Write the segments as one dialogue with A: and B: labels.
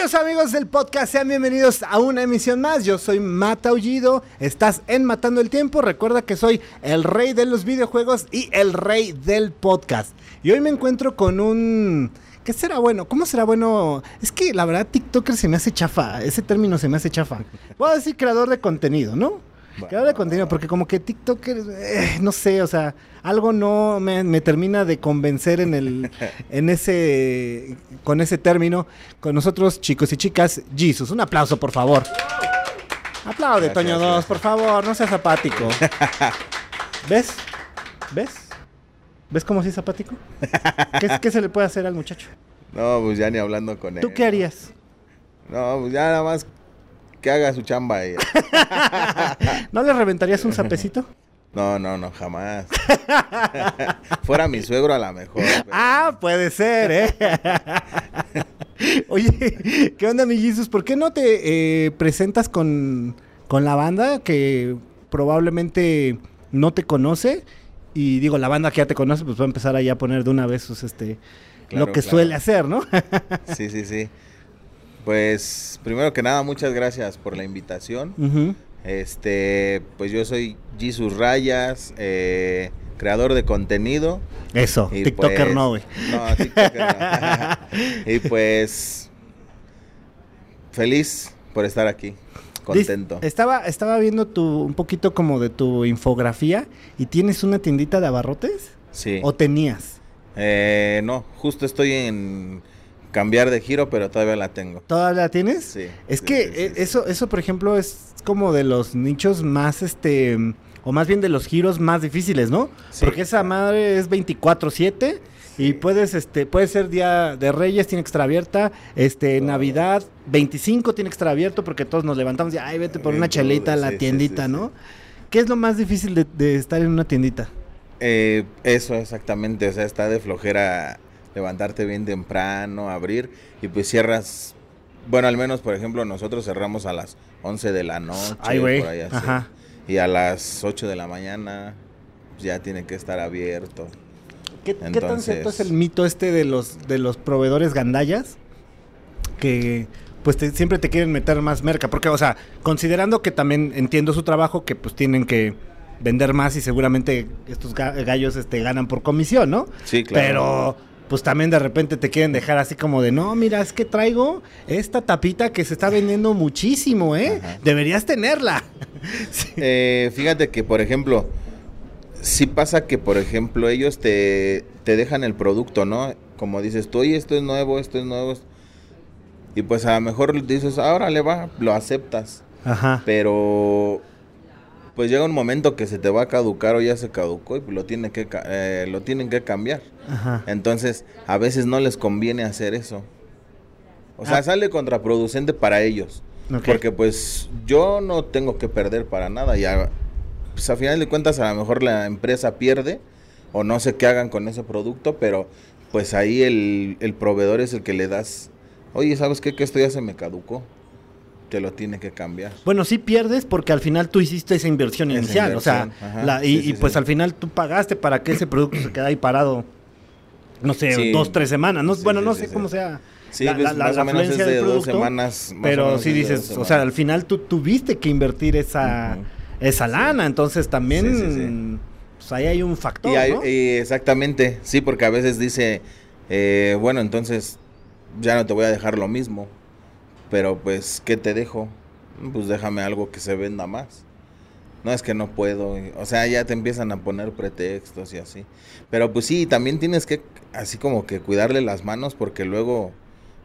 A: Queridos amigos del podcast, sean bienvenidos a una emisión más. Yo soy Mata Aullido. Estás en Matando el Tiempo. Recuerda que soy el rey de los videojuegos y el rey del podcast. Y hoy me encuentro con un. ¿Qué será bueno? ¿Cómo será bueno? Es que la verdad, TikToker se me hace chafa. Ese término se me hace chafa. Voy a decir creador de contenido, ¿no? Creador de contenido, porque como que TikToker, eh, no sé, o sea, algo no me, me termina de convencer en el, en ese, con ese término. Con nosotros, chicos y chicas, Jesus. Un aplauso, por favor. Aplaude,
B: Gracias,
A: Toño 2,
B: gracias.
A: por favor, no seas apático. ¿Ves? ¿Ves? ¿Ves cómo sí es apático? ¿Qué, qué se le puede hacer al muchacho?
B: No, pues ya ni hablando con él.
A: ¿Tú qué harías?
B: No, pues ya nada más que haga su chamba ella.
A: ¿No le reventarías un sapecito?
B: No, no, no, jamás. Fuera mi suegro a lo mejor. pero-
A: Ah, puede ser, ¿eh? Oye, ¿qué onda, mi Jesus? ¿Por qué no te eh, presentas con, con la banda que probablemente no te conoce? Y digo, la banda que ya te conoce, pues va a empezar ahí a poner de una vez sus, este,
B: Claro,
A: lo que
B: claro.
A: suele hacer, ¿no?
B: Sí, sí, sí. Pues primero que nada, muchas gracias por la invitación. Este, pues yo soy Jesus Rayas, eh, creador de contenido.
A: Eso,
B: Y
A: TikToker
B: pues-
A: no, güey.
B: No, TikToker no. y pues feliz por estar aquí, contento.
A: Estaba, estaba viendo tu, un poquito como de tu infografía y tienes una tiendita de abarrotes
B: Sí.
A: o tenías.
B: Eh, no, justo estoy en cambiar de giro, pero todavía la tengo.
A: ¿Todavía la tienes?
B: Sí.
A: Es
B: sí,
A: que
B: sí, sí,
A: eh, eso, eso, por ejemplo, es como de los nichos más, este, o más bien de los giros más difíciles, ¿no?
B: Sí.
A: Porque esa madre es 24/7 y puedes, este, puede ser Día de Reyes, tiene extra abierta, este. Navidad, 25 tiene extra abierto porque todos nos levantamos y, ay, vete por una chelita a la tiendita. ¿no? ¿Qué es lo más difícil de, de estar en una tiendita?
B: Eh, eso exactamente, o sea, está de flojera levantarte bien temprano, abrir y pues cierras. Bueno, al menos, por ejemplo, nosotros cerramos a las 11 de la noche.
A: Ay, güey.
B: por ahí así.
A: Ajá.
B: Y a las 8 de la mañana pues, ya tiene que estar abierto.
A: ¿Qué, qué tan cierto es el mito este de los de los proveedores gandallas? Que pues te- siempre te quieren meter más merca. Porque, o sea, considerando que también entiendo su trabajo, que pues tienen que vender más y seguramente estos ga- gallos este, ganan por comisión, ¿no?
B: Sí, claro.
A: Pero pues también de repente te quieren dejar así como de, no, mira, es que traigo esta tapita que se está vendiendo muchísimo, ¿eh?
B: Ajá.
A: Deberías tenerla. Sí.
B: Eh, fíjate que, por ejemplo, sí pasa que, por ejemplo, ellos te, te dejan el producto, ¿no? Como dices tú, oye, esto es nuevo, esto es nuevo. Y pues a lo mejor dices, ahora le va, lo aceptas.
A: Ajá.
B: Pero pues llega un momento que se te va a caducar o ya se caducó y pues lo, tiene que, eh, lo tienen que cambiar.
A: Ajá.
B: Entonces, a veces no les conviene hacer eso. O sea,
A: Ah.
B: sale contraproducente para ellos. Porque pues yo no tengo que perder para nada. Y a, pues a final de cuentas a lo mejor la empresa pierde o no sé qué hagan con ese producto, pero pues ahí el, el proveedor es el que le das, oye, ¿sabes qué? Que esto ya se me caducó. Te lo tiene que cambiar.
A: Bueno, sí pierdes porque al final tú hiciste esa inversión
B: Esa
A: inicial, o sea, la- y,
B: sí, sí,
A: y pues
B: sí.
A: al final tú pagaste para que ese producto se quede ahí parado, no sé, dos, tres semanas, no,
B: Sí,
A: bueno, no sé cómo sea
B: Sí,
A: la,
B: pues,
A: la-
B: más
A: la
B: o menos es de dos semanas. más
A: pero sí dices, o sea, al final tú tuviste que invertir esa, esa lana, entonces también, pues ahí hay un factor,
B: Y hay-
A: ¿no?
B: y exactamente, sí, porque a veces dice, eh, bueno, entonces ya no te voy a dejar lo mismo, pero pues, ¿qué te dejo? Pues déjame algo que se venda más. No es que no puedo, o sea, ya te empiezan a poner pretextos y así. Pero pues sí, también tienes que, así como que cuidarle las manos porque luego,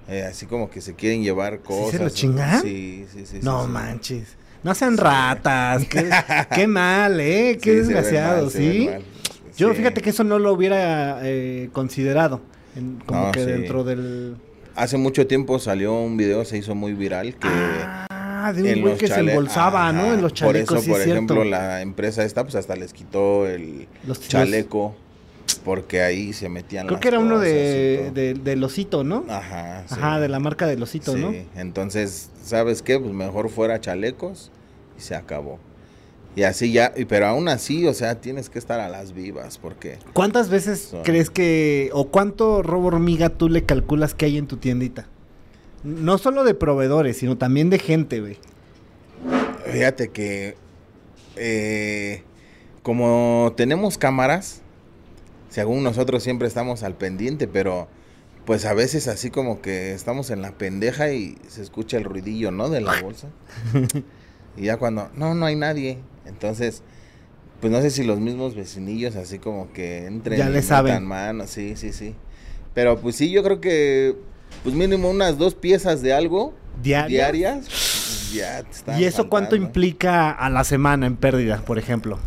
B: eh, así como que se quieren llevar cosas.
A: se lo chingan?
B: Sí, sí, sí.
A: no
B: sí, sí.
A: manches, no sean ratas, qué, qué mal, ¿eh? Qué desgraciado, ¿sí?
B: mal.
A: Yo fíjate que eso no lo hubiera eh, considerado. en- como
B: No,
A: que dentro del.
B: Hace mucho tiempo salió un video, se hizo muy viral, que...
A: Ah, de un güey que se embolsaba, ¿no? En los chalecos,
B: Por eso,
A: sí
B: por
A: es
B: ejemplo,
A: cierto.
B: la empresa esta, pues hasta les quitó el
A: Los-
B: chaleco, porque ahí se metían
A: Creo
B: las
A: que era uno de, de- del osito, ¿no?
B: Ajá, sí.
A: Ajá, de la marca del osito,
B: Sí,
A: ¿no?
B: entonces, ¿sabes qué? Pues mejor fuera chalecos y se acabó. Y así ya, pero aún así, o sea, tienes que estar a las vivas, porque...
A: ¿Cuántas veces
B: Son-
A: crees que, o cuánto robo hormiga tú le calculas que hay en tu tiendita? No solo de proveedores, sino también de gente, güey.
B: Fíjate que eh, como tenemos cámaras, según nosotros siempre estamos al pendiente, pero pues a veces así como que estamos en la pendeja y se escucha el ruidillo, ¿no? De la bolsa. y ya cuando, no, no hay nadie. Entonces, pues no sé si los mismos vecinillos así como que entren
A: Ya le saben.
B: mano, sí, sí, sí. Pero pues sí, yo creo que pues mínimo unas dos piezas de algo
A: ¿Diarias?
B: diarias. pues, ya te están
A: ¿Y eso cuánto implica a la semana en pérdida, por ejemplo?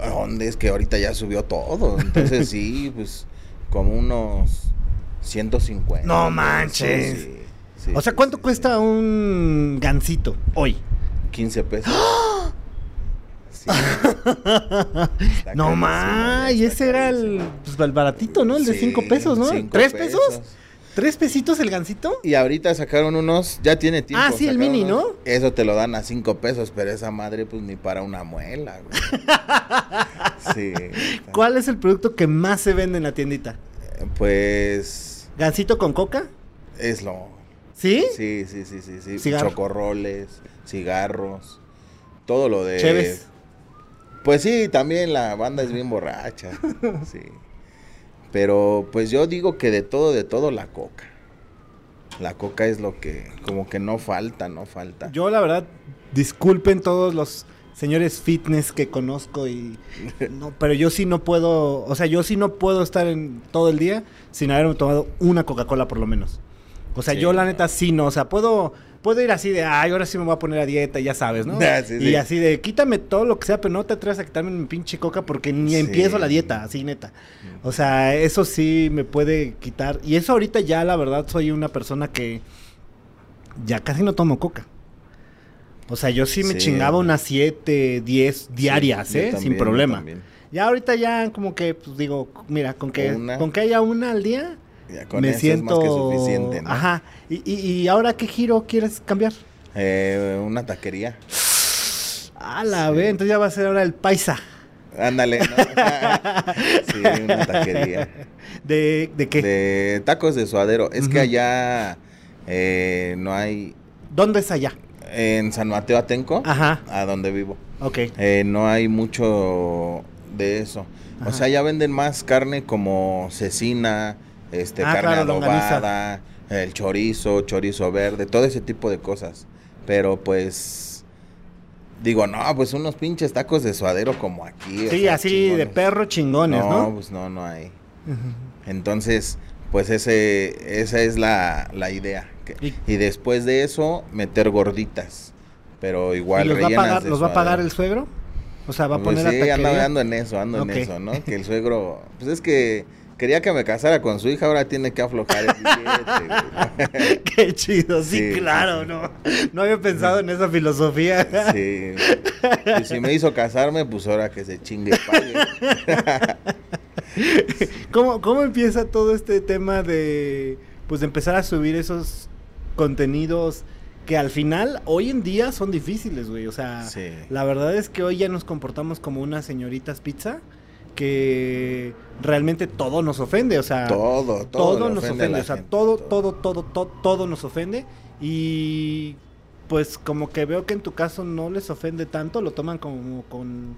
B: ¿A dónde es que ahorita ya subió todo? Entonces sí, pues como unos 150.
A: No manches.
B: sí, sí,
A: o sea, ¿cuánto
B: sí,
A: cuesta un gancito hoy?
B: sí. 15 pesos. Sí.
A: No más, y ese era el, pues, el baratito, ¿no? El de
B: Sí,
A: 5 pesos, ¿no?
B: cinco
A: ¿Tres pesos?
B: pesos.
A: ¿Tres pesitos el gancito?
B: Y ahorita sacaron unos, ya tiene tiempo.
A: Ah, sí, el mini,
B: unos-
A: ¿no?
B: Eso te lo dan a 5 pesos, pero esa madre pues ni para una muela, güey. Sí.
A: ¿Cuál es el producto que más se vende en la tiendita?
B: Pues
A: ¿Gancito con coca?
B: es lo
A: ¿Sí?
B: Sí, sí, sí, sí, sí.
A: Cigarro.
B: Chocorroles, cigarros, todo lo de...
A: Cheves.
B: Pues sí, también la banda es bien borracha, sí. Pero pues yo digo que de todo, de todo la coca. La coca es lo que como que no falta, no falta.
A: Yo, la verdad, disculpen todos los señores fitness que conozco y... No, pero yo sí no puedo... O sea, yo sí no puedo estar en todo el día sin haberme tomado una Coca-Cola por lo menos. O sea,
B: Sí,
A: yo la neta sí no. O sea, puedo... Puedo ir así de, ay, ahora sí me voy a poner a dieta, ya sabes, ¿no?
B: Ah, sí,
A: y
B: sí.
A: así de, quítame todo lo que sea, pero no te atrevas a quitarme mi pinche coca porque ni
B: Sí.
A: empiezo la dieta, así neta. O sea, eso sí me puede quitar. Y eso ahorita ya, la verdad, soy una persona que ya casi no tomo coca. O sea, yo sí me chingaba unas 7, 10 diarias, ¿eh?
B: también,
A: Sin problema. Ya ahorita ya como que, pues digo, mira, con que,
B: Una.
A: con que haya una al día,
B: Ya con
A: me
B: eso
A: siento...
B: es más que suficiente, ¿no?
A: Ajá. Y, y, y ahora qué giro quieres cambiar?
B: Eh, una taquería.
A: Ah, la
B: Sí.
A: ve, entonces ya va a ser ahora el paisa.
B: Ándale, ¿no? sí, una taquería.
A: ¿De, de qué?
B: De tacos de suadero. Es que allá eh, no hay.
A: ¿Dónde es allá?
B: En San Mateo Atenco,
A: Ajá,
B: a donde vivo,
A: ok.
B: eh, no hay mucho de eso.
A: Ajá.
B: O sea, ya venden más carne como cecina, este,
A: Ah,
B: carne
A: claro,
B: adobada, el chorizo, chorizo verde, todo ese tipo de cosas. Pero pues. Digo, no, pues unos pinches tacos de suadero como aquí.
A: Sí,
B: sea,
A: así de perro chingones,
B: no,
A: ¿no?
B: pues no, no hay. Entonces, pues ese, esa es la, la idea.
A: Y-
B: y, después de eso, meter gorditas. Pero igual
A: ¿Y los va a pagar, va a el suegro? O sea, va a
B: Pues
A: poner
B: sí,
A: la
B: ando, ando en eso, ando en eso, ¿no? Que el suegro, pues es que quería que me casara con su hija, ahora tiene que aflojar el billete.
A: Qué chido, sí, claro,
B: sí.
A: no. No había pensado en esa filosofía.
B: Sí. Y si me hizo casarme, pues ahora que se chingue pague.
A: ¿Cómo, ¿Cómo empieza todo este tema de pues de empezar a subir esos contenidos que al final hoy en día son difíciles, güey? O sea,
B: Sí.
A: la verdad es que hoy ya nos comportamos como unas señoritas pizza que realmente todo nos ofende, o sea,
B: Todo, todo.
A: todo nos
B: ofende
A: o sea,
B: gente,
A: todo, todo, todo, todo, todo nos ofende y pues como que veo que en tu caso no les ofende tanto, lo toman como con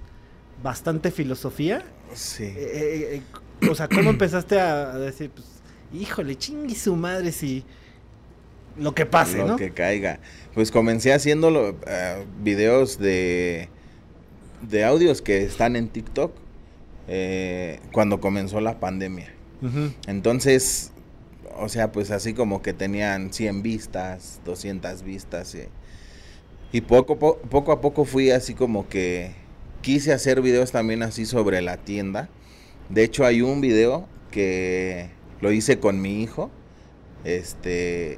A: bastante filosofía.
B: Sí.
A: Eh, eh, eh, o sea, ¿cómo empezaste a, decir, pues, híjole, chingue su madre si lo que pase,
B: lo
A: ¿no?
B: que caiga. Pues comencé haciendo lo- eh, videos de, de audios que están en TikTok eh, cuando comenzó la pandemia.
A: Ujú.
B: Entonces, o sea, pues así como que tenían 100 vistas, 200 vistas. eh, Y poco, po- poco a poco fui así como que quise hacer videos también así sobre la tienda. De hecho, hay un video que lo hice con mi hijo. Este,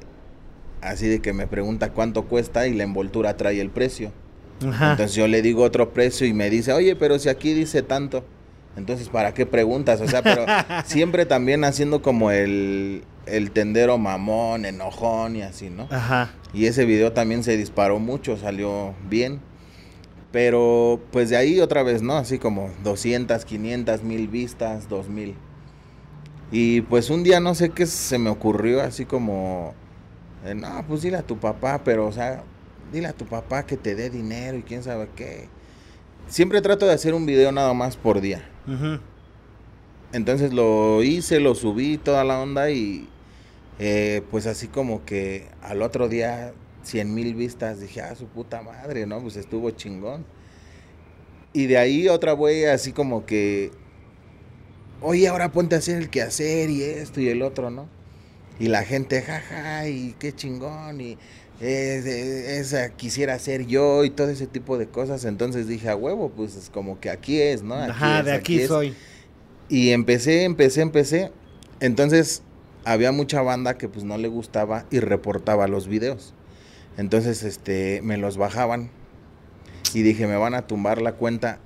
B: así de que me pregunta cuánto cuesta y la envoltura trae el precio.
A: Ajá.
B: Entonces yo le digo otro precio y me dice, oye, pero si aquí dice tanto. Entonces, ¿para qué preguntas? O sea, pero siempre también haciendo como el, el tendero mamón, enojón y así, ¿no?
A: Ajá.
B: Y ese video también se disparó mucho, salió bien. Pero pues de ahí otra vez, ¿no? Así como 200, 500, mil vistas, 2000. Y pues un día no sé qué se me ocurrió, así como Eh, no, pues dile a tu papá, pero, o sea, dile a tu papá que te dé dinero y quién sabe qué. Siempre trato de hacer un video nada más por día. Entonces lo hice, lo subí, toda la onda y eh, pues así como que al otro día 100 mil vistas, dije, ah, su puta madre, ¿no? Pues estuvo chingón. Y de ahí otra güey así como que, oye, ahora ponte a hacer el quehacer y esto y el otro, ¿no? Y la gente, jaja, y qué chingón, y es- es- esa quisiera ser yo y todo ese tipo de cosas. Entonces dije, a huevo, pues es como que aquí es, ¿no? Aquí
A: Ajá,
B: es,
A: de aquí, soy.
B: Y empecé, empecé, empecé. Entonces había mucha banda que pues no le gustaba y reportaba los videos. Entonces este me los bajaban y dije, me van a tumbar la cuenta.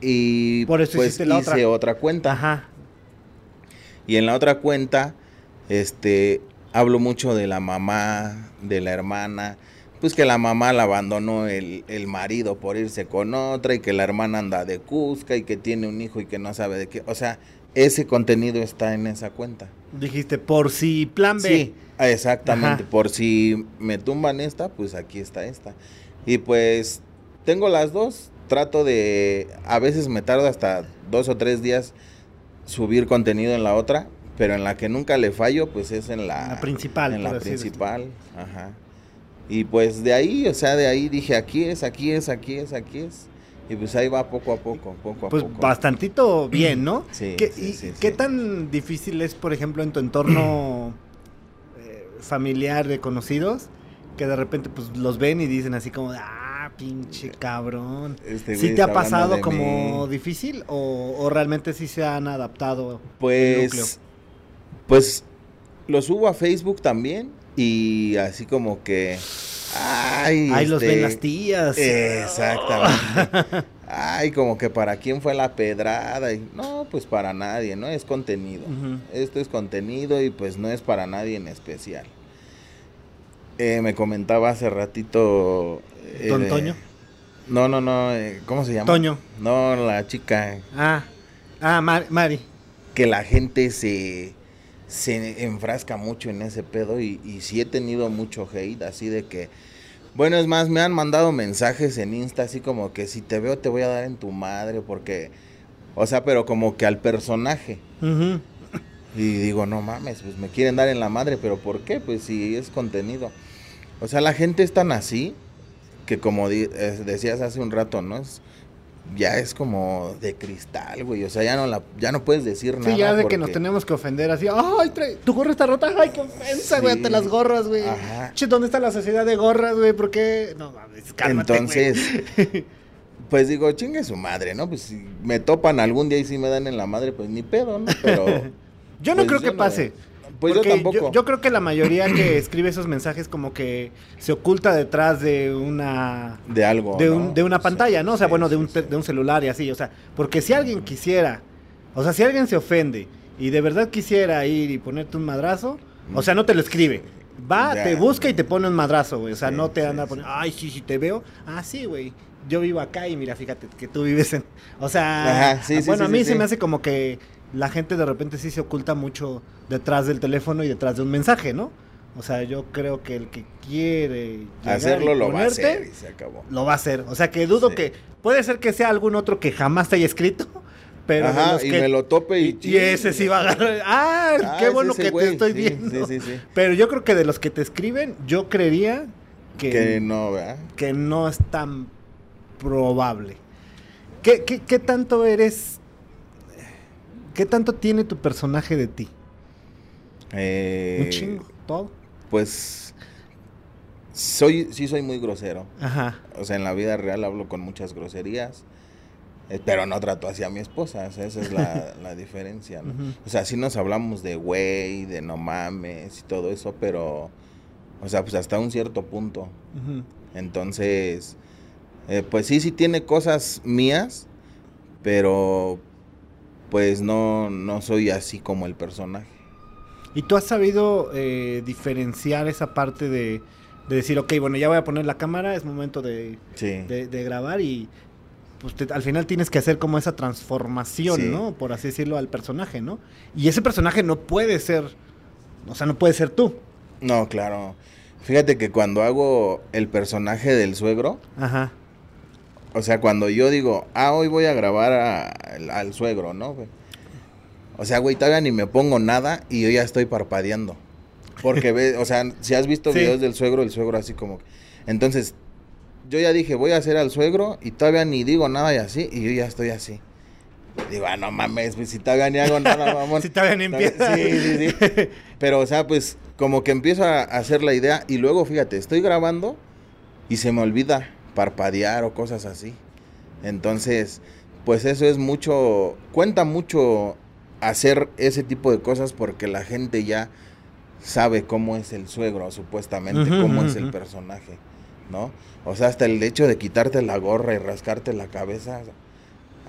B: Y
A: Por eso
B: pues
A: la
B: hice
A: otra.
B: otra cuenta.
A: Ajá.
B: Y en la otra cuenta, este, hablo mucho de la mamá, de la hermana, pues que la mamá la abandonó el, el marido por irse con otra y que la hermana anda de Cusca y que tiene un hijo y que no sabe de qué. O sea, ese contenido está en esa cuenta.
A: Dijiste, por si plan B.
B: Sí, exactamente.
A: Ajá.
B: Por si me tumban esta, pues aquí está esta. Y pues tengo las dos. Trato de, a veces me tarda hasta dos o tres días subir contenido en la otra, pero en la que nunca le fallo, pues es en la,
A: La principal,
B: En la principal, ajá. Y pues de ahí, o sea, de ahí dije, aquí es, aquí es, aquí es, aquí es. Y pues ahí va poco a poco, poco a
A: Pues
B: poco.
A: bastantito bien, ¿no?
B: Sí,
A: ¿Qué,
B: sí,
A: y
B: sí,
A: ¿Qué
B: sí.
A: tan difícil es, por ejemplo, en tu entorno eh, familiar de conocidos? Que de repente pues los ven y dicen así como, ah, pinche cabrón.
B: Este
A: ¿Sí te ha pasado como
B: mí.
A: difícil o, o realmente sí se han adaptado?
B: Pues, pues lo subo a Facebook también y así como que, ay,
A: Ahí los
B: este,
A: ven las tías.
B: Exactamente. Ay, como que para quién fue la pedrada. Y, no, pues para nadie, ¿no? Es contenido. Esto es contenido y pues no es para nadie en especial. Eh, me comentaba hace ratito. eh,
A: ¿Don
B: de-
A: Toño?
B: No, no, no. eh, ¿Cómo se llama?
A: Toño.
B: No, la chica.
A: Ah, ah, Mar- Mari.
B: Que la gente se, se enfrasca mucho en ese pedo y, y sí he tenido mucho hate, así de que. Bueno, es más, me han mandado mensajes en Insta así como que si te veo te voy a dar en tu madre porque... O sea, pero como que al personaje. Y digo, no mames, pues me quieren dar en la madre, pero ¿por qué? Pues si es contenido. O sea, la gente es tan así que como eh, decías hace un rato, ¿no? Es, ya es como de cristal, güey. O sea, ya no la, ya no puedes decir nada.
A: Sí, ya de que nos
B: porque-
A: tenemos que ofender así. ¡Ay, trae- tu gorra está rota! ¡Ay, qué ofensa, güey!
B: Sí.
A: Ante las gorras, güey.
B: Ajá.
A: Che, ¿dónde está la sociedad de gorras, güey? ¿Por qué? No mames, cálmate,
B: Entonces,
A: güey.
B: pues digo, chingue su madre, ¿no? Pues si me topan algún día y si me dan en la madre, pues ni pedo, ¿no? Pero...
A: Yo no
B: pues,
A: creo
B: yo
A: que pase.
B: Pues yo
A: porque
B: tampoco.
A: Yo, creo que la mayoría que escribe esos mensajes como que se oculta detrás de una
B: De algo.
A: de,
B: ¿no?
A: un- de una
B: Sí,
A: pantalla, ¿no? O sea,
B: sí,
A: bueno, de un, de un celular y así, o sea, porque si alguien quisiera, o sea, si alguien se ofende y de verdad quisiera ir y ponerte un madrazo, o sea, no te lo escribe. Va,
B: Ya,
A: te busca y te pone un madrazo, güey. O sea,
B: Sí,
A: no te anda poniendo, ay, sí, sí, te veo. Ah, sí, güey. Yo vivo acá y mira, fíjate que tú vives en... O sea,
B: Ajá, sí, sí,
A: bueno,
B: sí,
A: a mí se me hace como que la gente de repente sí se oculta mucho detrás del teléfono y detrás de un mensaje, ¿no? O sea, yo creo que el que quiere
B: Hacerlo lo va a hacer y se acabó.
A: lo va a hacer. O sea, que dudo
B: Sí.
A: que puede ser que sea algún otro que jamás te haya escrito, pero
B: Ajá,
A: los
B: y
A: que-
B: me lo tope y...
A: y, y ese sí va a agarrar. Ah,
B: Ah,
A: qué bueno que
B: güey,
A: te estoy
B: sí,
A: viendo.
B: Sí, sí, sí.
A: Pero yo creo que de los que te escriben, yo creería que,
B: Que no, ¿verdad?
A: que no es tan probable. ¿Qué, qué, qué tanto eres? ¿Qué tanto tiene tu personaje de ti?
B: Eh,
A: Un chingo, todo.
B: Pues soy, sí soy muy grosero.
A: Ajá.
B: O sea, en la vida real hablo con muchas groserías. eh, Pero no trato así a mi esposa, o sea, esa es la, la diferencia, ¿no? O sea, sí nos hablamos de güey, de no mames y todo eso, pero, o sea, pues hasta un cierto punto.
A: Ujú.
B: Entonces, eh, pues sí, sí tiene cosas mías, pero pues no, no soy así como el personaje.
A: ¿Y tú has sabido eh, diferenciar esa parte de, de decir, ok, bueno, ya voy a poner la cámara, es momento de,
B: Sí.
A: de- de grabar y pues te- al final tienes que hacer como esa transformación,
B: Sí.
A: ¿no? Por así decirlo, al personaje, ¿no? Y ese personaje no puede ser, o sea, no puede ser tú.
B: No, claro. Fíjate que cuando hago el personaje del suegro,
A: Ajá.
B: O sea, cuando yo digo, ah, hoy voy a grabar a- al, al suegro, ¿no? O sea, güey, todavía ni me pongo nada y yo ya estoy parpadeando. Porque, ve, o sea, si has visto
A: Sí.
B: videos del suegro, el suegro así como... Entonces, yo ya dije, voy a hacer al suegro y todavía ni digo nada y así, y yo ya estoy así. Digo, ah, no mames, pues si todavía ni hago nada, mamón.
A: Si todavía ni empieza.
B: Sí, sí, sí. Pero, o sea, pues como que empiezo a hacer la idea y luego, fíjate, estoy grabando y se me olvida parpadear o cosas así. Entonces, pues eso es mucho, cuenta mucho hacer ese tipo de cosas porque la gente ya sabe cómo es el suegro, supuestamente, cómo es el personaje, ¿no? O sea, hasta el hecho de quitarte la gorra y rascarte la cabeza.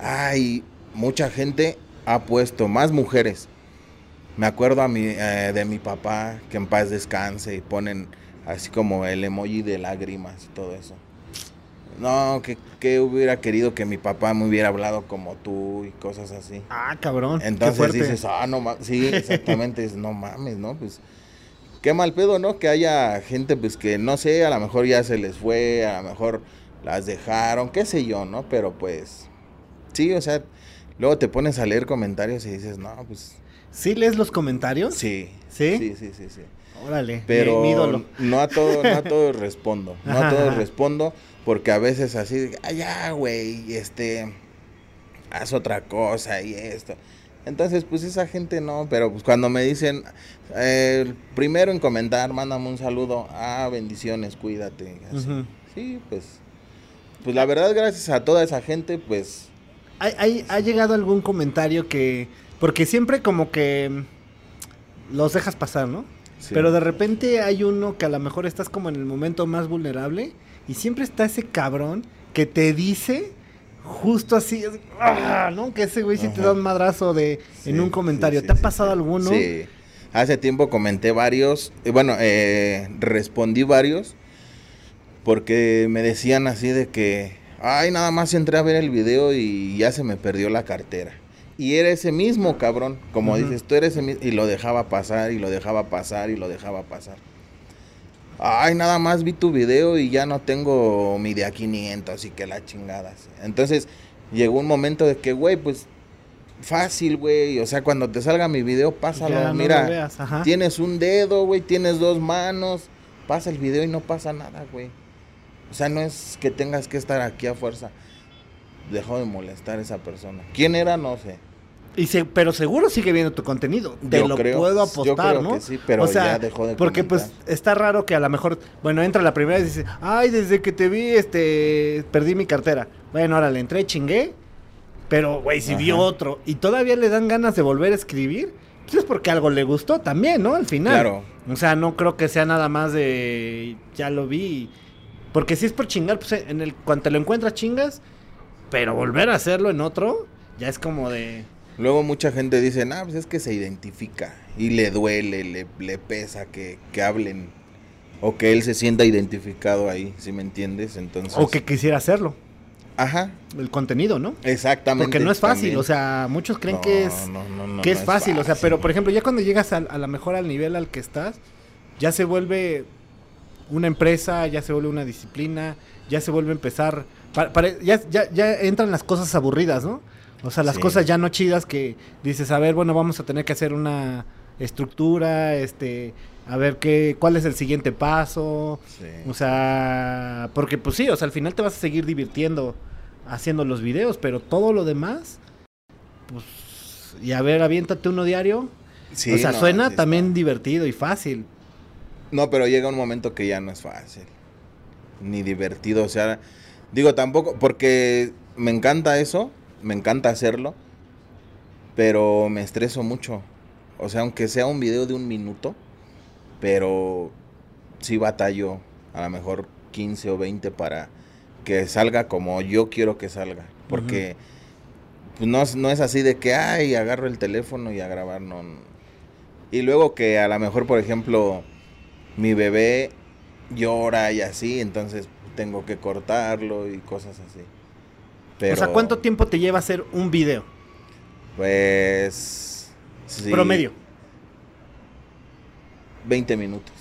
B: Ay, mucha gente ha puesto, más mujeres. Me acuerdo a mi, eh, de mi papá, que en paz descanse, y ponen así como el emoji de lágrimas y todo eso. No, que, que hubiera querido que mi papá me hubiera hablado como tú y cosas así.
A: Ah, cabrón.
B: Entonces dices, ah, no mames, sí, exactamente, es, no mames, ¿no? Pues, qué mal pedo, ¿no? Que haya gente, pues, que no sé, a lo mejor ya se les fue, a lo mejor las dejaron, qué sé yo, ¿no? Pero pues, sí, o sea, luego te pones a leer comentarios y dices, no, pues,
A: ¿Sí lees los comentarios?
B: sí.
A: ¿Sí?
B: Sí, sí, sí, sí.
A: Órale.
B: Pero
A: mi, mi ídolo.
B: no a todo, no a todos respondo. No a todos respondo porque a veces así, "Ay, ya, güey, este, haz otra cosa y esto. Entonces, pues esa gente no, pero pues cuando me dicen, eh, primero en comentar, mándame un saludo, ah, bendiciones, cuídate. así. Sí, pues, pues la verdad, gracias a toda esa gente, pues,
A: ¿Hay, hay- ha llegado algún comentario que... Porque siempre como que los dejas pasar, ¿no?
B: sí.
A: Pero de repente hay uno que a lo mejor estás como en el momento más vulnerable y siempre está ese cabrón que te dice justo así, ¡ah! ¿no? Que ese güey sí te da un madrazo de
B: Sí,
A: en un comentario.
B: sí,
A: ¿Te ha pasado alguno?
B: Sí. Hace tiempo comenté varios, bueno, eh, respondí varios porque me decían así de que, ay, nada más entré a ver el video y ya se me perdió la cartera. Y era ese mismo cabrón, como dices, tú eres ese mismo, y lo dejaba pasar, y lo dejaba pasar, y lo dejaba pasar. Ay, nada más vi tu video y ya no tengo mi de a 500 y que la chingada. sí. Entonces llegó un momento de que, güey, pues fácil, güey. O sea, cuando te salga mi video, pásalo.
A: Ya no
B: Mira,
A: veas,
B: tienes un dedo, güey, tienes dos manos. Pasa el video y no pasa nada, güey. O sea, no es que tengas que estar aquí a fuerza. Dejó de molestar a esa persona. ¿Quién era? No sé.
A: Y se- pero seguro sigue viendo tu contenido. Te
B: Yo
A: lo
B: creo-
A: puedo
B: yo
A: apostar,
B: creo
A: ¿no?
B: que sí, pero ya dejó de
A: Porque pues está raro que a lo mejor, bueno, entra la primera y dice, ay, desde que te vi, este, perdí mi cartera. Bueno, ahora le entré, chingué. Pero, güey, si vio otro y todavía le dan ganas de volver a escribir, pues es porque algo le gustó también, ¿no? Al final.
B: Claro.
A: O sea, no creo que sea nada más de, ya lo vi. Porque si es por chingar, pues en el, cuando te lo encuentras chingas, pero volver a hacerlo en otro, ya es como de...
B: Luego mucha gente dice, nah, pues es que se identifica y le duele, le, le pesa que, que hablen o que él se sienta identificado ahí, si me entiendes? Entonces,
A: O que quisiera hacerlo,
B: ajá,
A: el contenido, ¿no?
B: exactamente.
A: Porque no es fácil,
B: también.
A: o sea, muchos creen
B: No,
A: que es
B: no, no, no,
A: que es fácil, o sea, pero por ejemplo, ya cuando llegas al- a, la mejor al nivel al que estás, ya se vuelve una empresa, ya se vuelve una disciplina, ya se vuelve a empezar, ya, ya, ya entran las cosas aburridas, ¿no? O sea, las
B: Sí.
A: cosas ya no chidas que dices, a ver, bueno, vamos a tener que hacer una estructura, este, a ver qué, cuál es el siguiente paso,
B: Sí.
A: o sea, porque pues sí, o sea, al final te vas a seguir divirtiendo haciendo los videos, pero todo lo demás, pues, y a ver, aviéntate uno diario.
B: Sí,
A: o sea,
B: no,
A: suena
B: sí
A: también divertido y fácil.
B: No, pero llega un momento que ya no es fácil. Ni divertido. O sea, digo tampoco, porque me encanta eso, me encanta hacerlo, pero me estreso mucho. O sea, aunque sea un video de un minuto, pero sí batallo a lo mejor 15 o 20 para que salga como yo quiero que salga. Porque pues, no, es- no es así de que, ay, agarro el teléfono y a grabar, no. Y luego que a lo mejor, por ejemplo, mi bebé llora y así, entonces tengo que cortarlo y cosas así. Pero,
A: O sea, ¿cuánto tiempo te lleva hacer un video?
B: Pues... sí,
A: Promedio.
B: 20 minutos.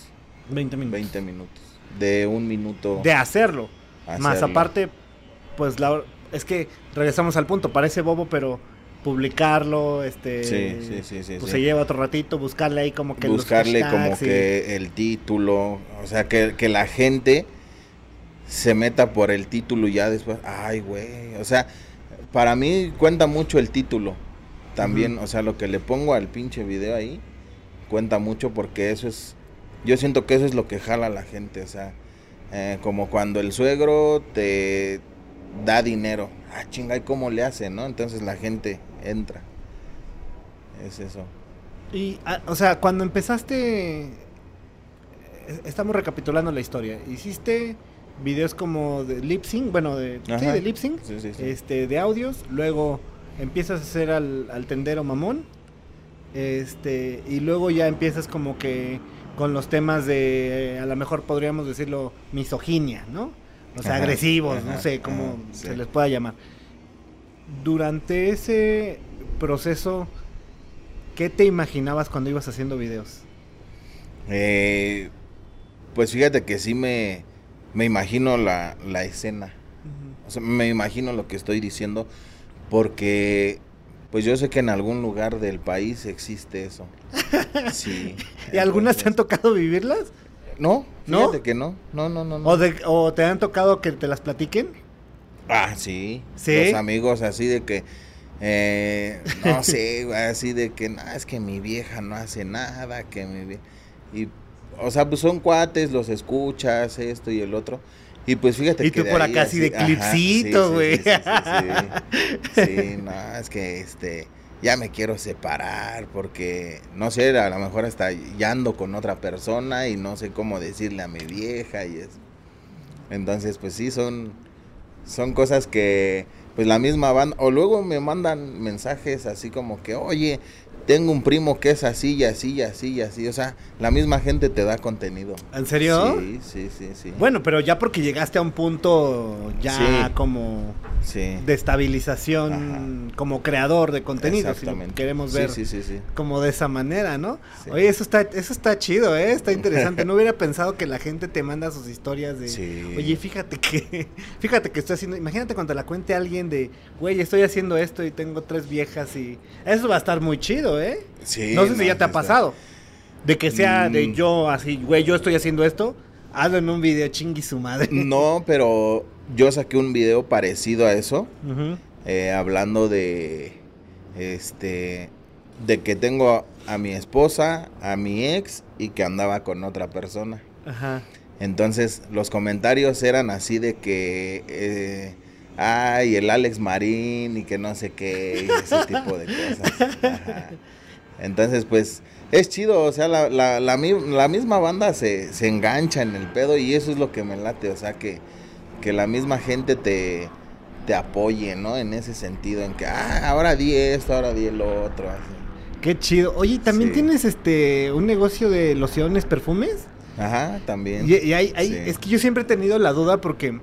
A: 20 minutos.
B: 20 minutos. De un minuto.
A: De hacerlo. Más aparte, pues la, es que regresamos al punto, parece bobo, pero publicarlo, este,
B: Sí, sí, sí,
A: pues se lleva otro ratito, buscarle ahí como que los
B: buscarle como
A: hashtags y-
B: que el título, o sea, que, que la gente se meta por el título y ya después, ay, güey, o sea, para mí cuenta mucho el título también, o sea, lo que le pongo al pinche video ahí cuenta mucho porque eso es, yo siento que eso es lo que jala a la gente, o sea, eh, como cuando el suegro te da dinero, ah, chinga, ¿y cómo le hace, no? Entonces la gente entra, es eso.
A: Y, ah, o sea, cuando empezaste, eh, estamos recapitulando la historia, hiciste videos como de lip sync, bueno, de, sí, de lip sync,
B: Sí, sí, sí.
A: este, de audios, luego empiezas a hacer al, al tendero mamón, este, y luego ya empiezas como que con los temas de, eh, a lo mejor podríamos decirlo, misoginia, ¿no? O sea,
B: Ajá,
A: agresivos, no sé cómo
B: sí.
A: se les pueda llamar. Durante ese proceso, ¿qué te imaginabas cuando ibas haciendo videos?
B: Eh, pues fíjate que sí me, me imagino la, la escena. O sea, me imagino lo que estoy diciendo porque pues yo sé que en algún lugar del país existe eso. Sí.
A: ¿Y algunas te han tocado vivirlas?
B: No,
A: ¿No?
B: fíjate que no. No, no, no. no.
A: ¿O, de- ¿O te han tocado que te las platiquen?
B: Ah, sí.
A: ¿Sí?
B: Los amigos así de que eh, no sé, así de que no, es que mi vieja no hace nada, que mi vie-". y o sea, pues son cuates, los escuchas, esto y el otro. Y pues fíjate
A: Y
B: que
A: tú
B: de
A: por acá así de
B: sí,
A: güey.
B: Sí, sí, sí, sí. Sí, no, es que este ya me quiero separar porque no sé, a lo mejor hasta ya ando con otra persona y no sé cómo decirle a mi vieja y eso. Entonces, pues sí son son cosas que pues la misma banda o luego me mandan mensajes así como que, "Oye, tengo un primo que es así y así y así y así", o sea, la misma gente te da contenido.
A: ¿En serio?
B: Sí, sí, sí, sí.
A: Bueno, pero ya porque llegaste a un punto ya
B: Sí.
A: como
B: sí.
A: de estabilización como creador de contenido, si
B: Exactamente.
A: queremos ver
B: Sí, sí, sí.
A: como de esa manera, ¿no? Oye, eso está, eso está chido, ¿eh? Está interesante. No hubiera pensado que la gente te manda sus historias de,
B: Sí.
A: oye, fíjate que, fíjate que estoy haciendo, imagínate cuando la cuente alguien de, güey, estoy haciendo esto y tengo tres viejas y eso va a estar muy chido, ¿eh?
B: Sí,
A: no sé si ya te ha pasado. De que sea de
B: Mm.
A: yo así, güey, yo estoy haciendo esto, hazlo en un video chingui su madre.
B: No, pero yo saqué un video parecido a eso, eh, hablando de, este, de que tengo a, a mi esposa, a mi ex y que andaba con otra persona.
A: Ajá.
B: Entonces los comentarios eran así de que, eh, ay, el Alex Marín y que no sé qué, y ese tipo de cosas. Ajá. Entonces, pues, es chido, o sea, la, la, la, mi- la misma banda se, se engancha en el pedo y eso es lo que me late, o sea, que, que la misma gente te, te apoye, ¿no? En ese sentido, en que, ah, ahora di esto, ahora di el otro, así.
A: Qué chido. Oye, ¿también
B: Sí.
A: tienes este un negocio de lociones, perfumes?
B: Ajá, también.
A: Y, y hay, hay-
B: Sí.
A: es que yo siempre he tenido la duda porque,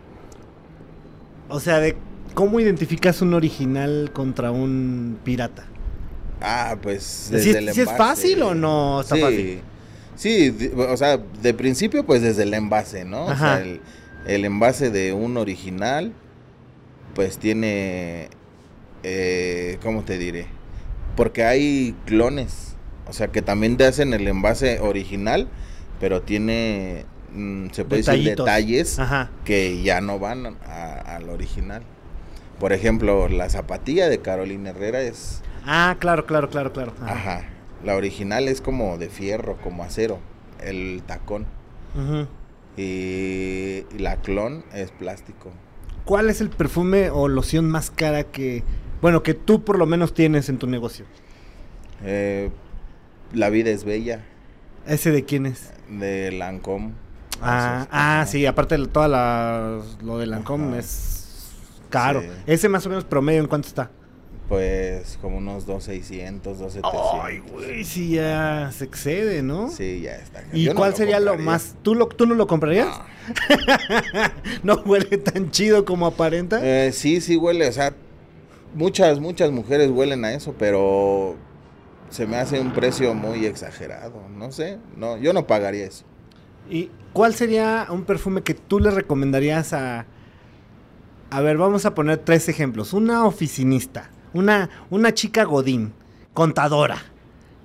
A: o sea, de cómo identificas un original contra un pirata.
B: Ah, pues
A: ¿Sí,
B: desde
A: es-
B: el
A: sí es fácil o no está
B: sí.
A: fácil?
B: Sí, o sea, de principio pues desde el envase, ¿no? O
A: Ajá.
B: sea, el, el envase de un original pues tiene, eh, ¿cómo te diré? Porque hay clones, o sea, que también te hacen el envase original, pero tiene, mm, se puede decir, detalles
A: Ajá.
B: que ya no van al original. Por ejemplo, la zapatilla de Carolina Herrera es
A: Ah, claro, claro, claro, claro. Ajá.
B: Ajá. La original es como de fierro, como acero. El tacón.
A: Ujú.
B: Y, y la clon es plástico.
A: ¿Cuál es el perfume o loción más cara que, bueno, que tú por lo menos tienes en tu negocio?
B: Eh, la vida es bella.
A: ¿Ese de quién es?
B: De Lancome.
A: Ah, ah sí, aparte de toda la, lo de Lancome
B: Ajá.
A: es caro.
B: Sí.
A: Ese más o menos promedio, ¿en cuánto está?
B: Pues como unos 2,600, 2,700.
A: Ay, güey, sí ya se excede, ¿no?
B: Sí, ya está.
A: ¿Y
B: Yo no
A: cuál
B: lo
A: sería lo más? ¿Tú, lo, ¿Tú no lo comprarías?
B: No.
A: ¿No huele tan chido como aparenta?
B: Eh, sí, sí huele. O sea, muchas, muchas mujeres huelen a eso, pero se me hace un precio muy exagerado. No sé. No, yo no pagaría eso.
A: ¿Y cuál sería un perfume que tú le recomendarías a... A ver, vamos a poner tres ejemplos. Una oficinista, una, una chica godín, contadora.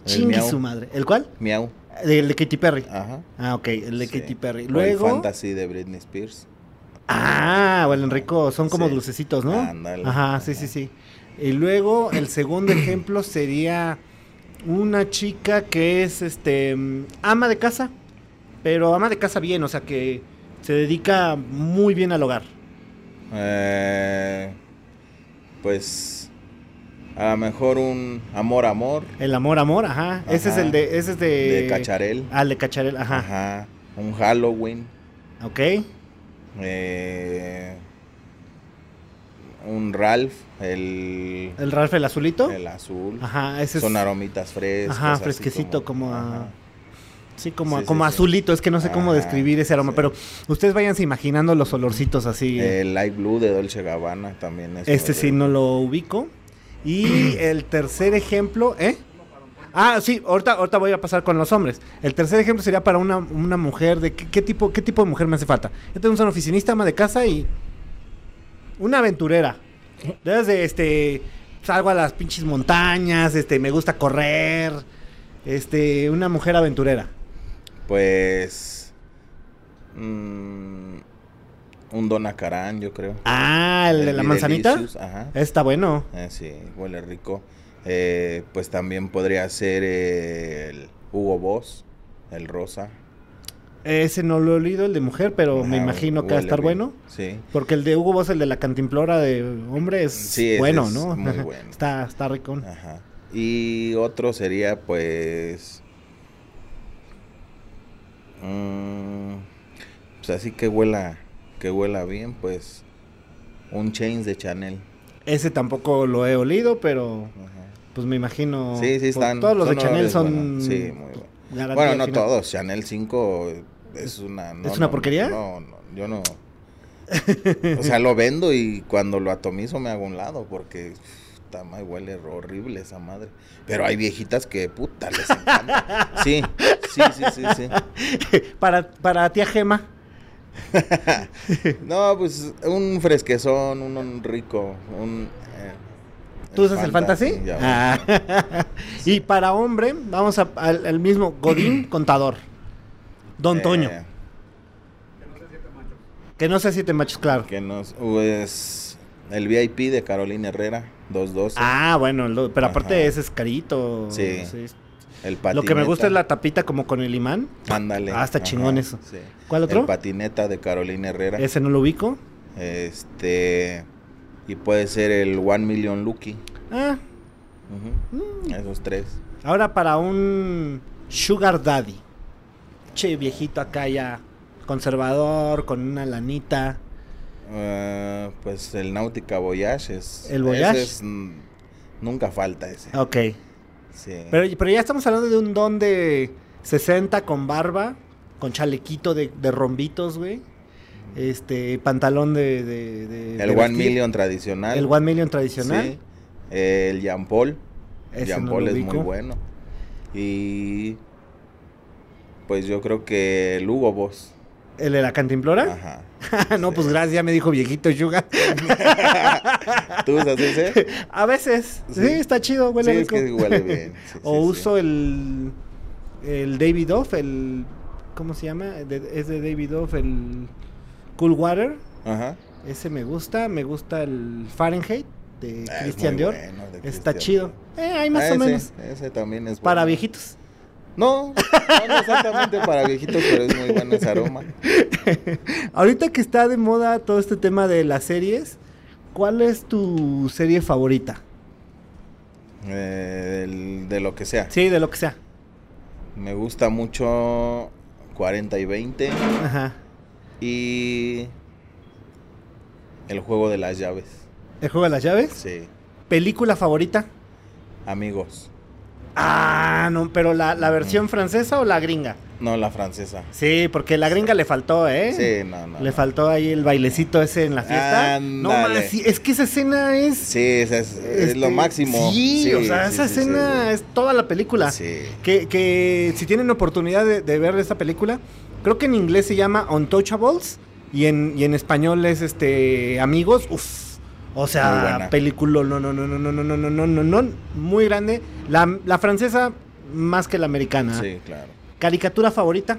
A: Chingue su madre. ¿El cuál?
B: Miau.
A: El de Katy Perry.
B: Ajá.
A: Ah, ok, el de
B: Sí.
A: Katy Perry.
B: O el
A: Luego...
B: Fantasy de Britney Spears.
A: Ah, bueno, Enrico, son como
B: Sí.
A: dulcecitos, ¿no?
B: Ándale.
A: Ajá, sí, sí, sí. Y luego el segundo ejemplo sería una chica que es este ama de casa, pero ama de casa bien, o sea que se dedica muy bien al hogar.
B: Eh, pues a lo mejor un amor amor
A: El amor, amor, ajá. Ese es el de, ese es de.
B: de Cacharel.
A: Ah, el de Cacharel, ajá.
B: Ajá. Un Halloween.
A: Ok.
B: eh, un Ralph, el,
A: El Ralph el azulito.
B: el azul.
A: Ajá, ese es.
B: Son aromitas frescos.
A: Ajá, fresquecito, como a-
B: ajá.
A: Sí, como,
B: Sí,
A: como
B: sí.
A: azulito, es que no sé cómo describir ese aroma, pero ustedes váyanse imaginando los olorcitos así.
B: El Light Blue de Dolce Gabbana también es.
A: Este sí no lo ubico. Y el tercer ejemplo, ¿eh? Ah, sí, ahorita, ahorita voy a pasar con los hombres. El tercer ejemplo sería para una, una mujer de qué, qué tipo, qué tipo de mujer me hace falta. Yo tengo un oficinista, ama de casa y una aventurera. Desde este salgo a las pinches montañas, este me gusta correr, este una mujer aventurera.
B: Pues. mm, un Dona Karan, yo creo.
A: Ah, el de la manzanita.
B: Delicious, Ajá.
A: Está bueno.
B: Eh, sí, huele rico. Eh, pues también podría ser el Hugo Boss, el rosa.
A: Ese no lo he olido, el de mujer, pero me imagino que va a estar
B: bien.
A: bueno.
B: Sí.
A: Porque el de Hugo Boss, el de la cantimplora de hombre, es
B: Sí, ese
A: bueno, ¿no?
B: muy bueno.
A: está, está rico.
B: Ajá. Y otro sería pues... mm, pues así que huela, que huela bien, pues un chains de Chanel.
A: Ese tampoco lo he olido, pero
B: Ajá.
A: pues me imagino.
B: Sí, sí
A: pues,
B: están.
A: Todos los de Chanel son.
B: buenos. Sí, muy bueno. Bueno, no
A: final.
B: todos. Chanel 5 es una... no,
A: ¿Es una
B: no,
A: porquería?
B: No, no, yo no... O sea, lo vendo y cuando lo atomizo me hago un lado porque puta madre, huele horrible esa madre. Pero hay viejitas que puta les encanta. Sí, sí, sí, sí, sí.
A: para, para tía Gema.
B: No, pues un fresquezón, un, un rico, un... eh,
A: ¿Tú usas el fantasy? Ah. y para hombre, vamos a- al, al mismo Godín Contador. Don
B: Eh,
A: Toño. Que no sé si te machos, claro.
B: Que nos... Pues el VIP de Carolina Herrera, 212.
A: Ah, bueno, lo- pero aparte
B: Ajá.
A: ese es carito.
B: Sí.
A: Lo
B: el
A: que me
B: patineta.
A: gusta es la tapita como con el imán.
B: Ándale.
A: Ah, está chingón eso.
B: sí.
A: ¿Cuál otro?
B: El patineta de Carolina Herrera.
A: Ese no lo ubico.
B: Este. Y puede ser el One Million Lucky.
A: Ah,
B: Ujú. Esos tres.
A: ahora para un Sugar Daddy. Che, viejito acá ya. Conservador, con una lanita.
B: Ah, pues el Nautica Voyage es.
A: ¿El Voyage?
B: es, nunca falta ese.
A: Ok.
B: Sí.
A: Pero, pero ya estamos hablando de un don de 60 con barba, con chalequito de, de rombitos, güey. Este, pantalón de. de- de-
B: el One
A: vestir.
B: Million tradicional.
A: El One Million tradicional.
B: Sí. El Jean Paul.
A: Ese
B: Jean Paul es muy bueno. Y. Pues yo creo que el Hugo Boss.
A: ¿El de la cantimplora?
B: Ajá.
A: no, pues gracias, ya me dijo viejito Sugar.
B: ¿Tú usas ese?
A: A veces. Sí, está chido, huele
B: sí,
A: rico.
B: es que huele bien. sí,
A: o uso el. El David Off, el. ¿Cómo se llama? De- es de David Off, el. Cool Water.
B: Ajá.
A: Ese me gusta. Me gusta el Fahrenheit de
B: Ah,
A: Christian Dior.
B: bueno, de
A: Está
B: Christian
A: chido.
B: Dior.
A: Eh, hay más
B: Ah,
A: o
B: ese,
A: menos.
B: Ese también es
A: Para viejitos.
B: No, no, exactamente para viejitos, pero es muy bueno ese aroma.
A: Ahorita que está de moda todo este tema de las series, ¿cuál es tu serie favorita?
B: Eh, del- de lo que sea.
A: Sí, de lo que sea.
B: Me gusta mucho 40 y 20
A: Ajá.
B: y el juego de las llaves.
A: ¿El juego de las llaves?
B: Sí,
A: ¿Película favorita?
B: amigos.
A: Ah, no, pero la, la versión francesa o la gringa?
B: No la francesa.
A: Sí, porque la gringa le faltó, ¿eh?
B: Sí, no, no.
A: Le
B: no.
A: faltó ahí el bailecito ese en la fiesta. No
B: Ándale.
A: más, sí, es que esa escena es.
B: Sí, es, es- es lo
A: este,
B: máximo.
A: Sí, o sea,
B: sí,
A: esa escena es toda la película.
B: Sí.
A: Que, que si tienen oportunidad de, de ver esta película, Creo que en inglés se llama Untouchables y en, y en español es este Amigos. Uf. O sea, película, no, no, no, no, no, no, no, no, no, no, no, muy grande. La, la francesa más que la americana.
B: Sí, claro.
A: ¿Caricatura favorita?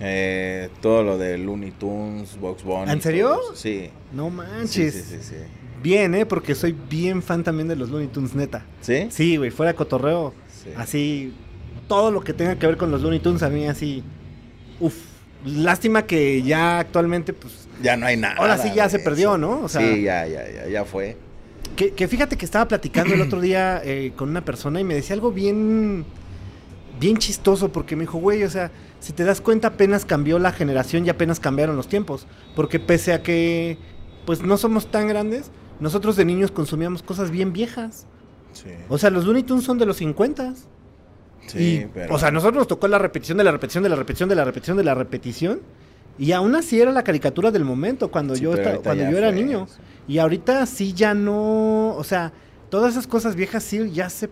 B: Eh, todo lo de Looney Tunes, Box Bunny.
A: ¿En serio?
B: Sí.
A: No
B: Sí,
A: manches.
B: sí, sí, sí.
A: Bien, ¿eh? Porque soy bien fan también de los Looney Tunes, neta.
B: ¿Sí?
A: Sí, güey, fuera de cotorreo.
B: Sí.
A: Así, todo lo que tenga que ver con los Looney Tunes a mí así, uf. Lástima que ya actualmente, pues,
B: Ya no hay nada.
A: Ahora sí ya se perdió. ¿no? O sea-
B: sí, ya, ya, ya, ya fue.
A: que, que fíjate que estaba platicando el otro día eh, con una persona y me decía algo bien, bien chistoso porque me dijo, güey, o sea, si te das cuenta apenas cambió la generación y apenas cambiaron los tiempos, porque pese a que, pues, no somos tan grandes, nosotros de niños consumíamos cosas bien viejas.
B: Sí.
A: O sea, los Looney Tunes son de los 50
B: Sí,
A: y,
B: pero.
A: O sea, a nosotros nos tocó la repetición de la repetición de la repetición de la repetición de la repetición. Y aún así era la caricatura del momento cuando
B: Sí,
A: yo, cuando yo era
B: fue
A: niño. Y ahorita sí ya no. O sea, todas esas cosas viejas sí ya se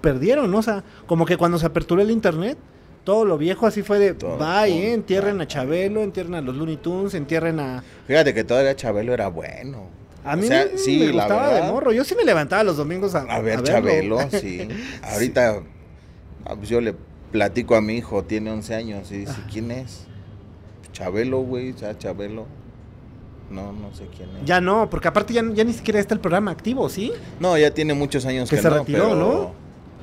A: perdieron. ¿no? O sea, como que cuando se aperturó el internet, todo lo viejo así fue de
B: Todo,
A: bye, ¿eh? entierren a Chabelo, entierren a los Looney Tunes, entierren a.
B: Fíjate que todavía Chabelo era bueno.
A: A
B: O
A: mí
B: sea,
A: me,
B: sí,
A: me gustaba de morro. Yo sí me levantaba los domingos a,
B: A ver. Chabelo, sí. Ahorita, ah, pues yo le platico a mi hijo, tiene 11 años, y dice, ¿quién es? Chabelo, güey, o sea, Chabelo. No, no sé quién es.
A: Ya no, porque aparte ya, ya ni siquiera está el programa activo, ¿sí?
B: No, ya tiene muchos años
A: Que
B: que,
A: se
B: no,
A: retiró,
B: pero,
A: ¿no?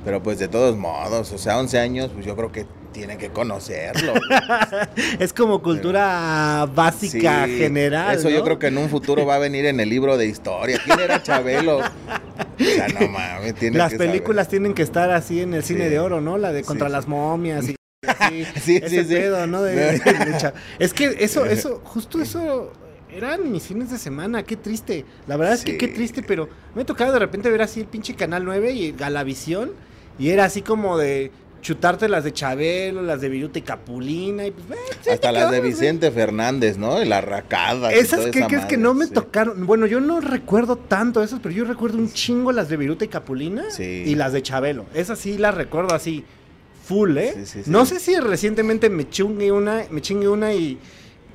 B: Pero pues de todos modos, o sea, 11 años, pues yo creo que tiene que conocerlo.
A: Es como cultura básica
B: Sí,
A: general.
B: Eso yo creo que en un futuro va a venir en el libro de historia. ¿Quién era Chabelo? O sea, no mames, tiene
A: Las
B: que
A: películas
B: saber.
A: tienen que estar así en el
B: Sí.
A: cine de oro, ¿no? La de contra
B: sí.
A: las momias y así,
B: Sí,
A: ese
B: sí, sí.
A: De, de lucha. Es que eso, eso, justo eso eran mis fines de semana, qué triste. La verdad es que qué triste, pero me tocaba de repente ver así el pinche Canal 9 y Galavisión y era así como de chutarte las de Chabelo, las de Viruta y Capulina y pues, eh, sí,
B: Hasta las de. Vicente Fernández, ¿no? Y la racada.
A: Esas que crees que no me tocaron. Bueno, yo no recuerdo tanto esas, pero yo recuerdo un chingo las de Viruta y Capulina y las de Chabelo. Esas sí las recuerdo así full, ¿eh?
B: Sí, sí, sí.
A: No sé si recientemente me chingue una, me chingue una y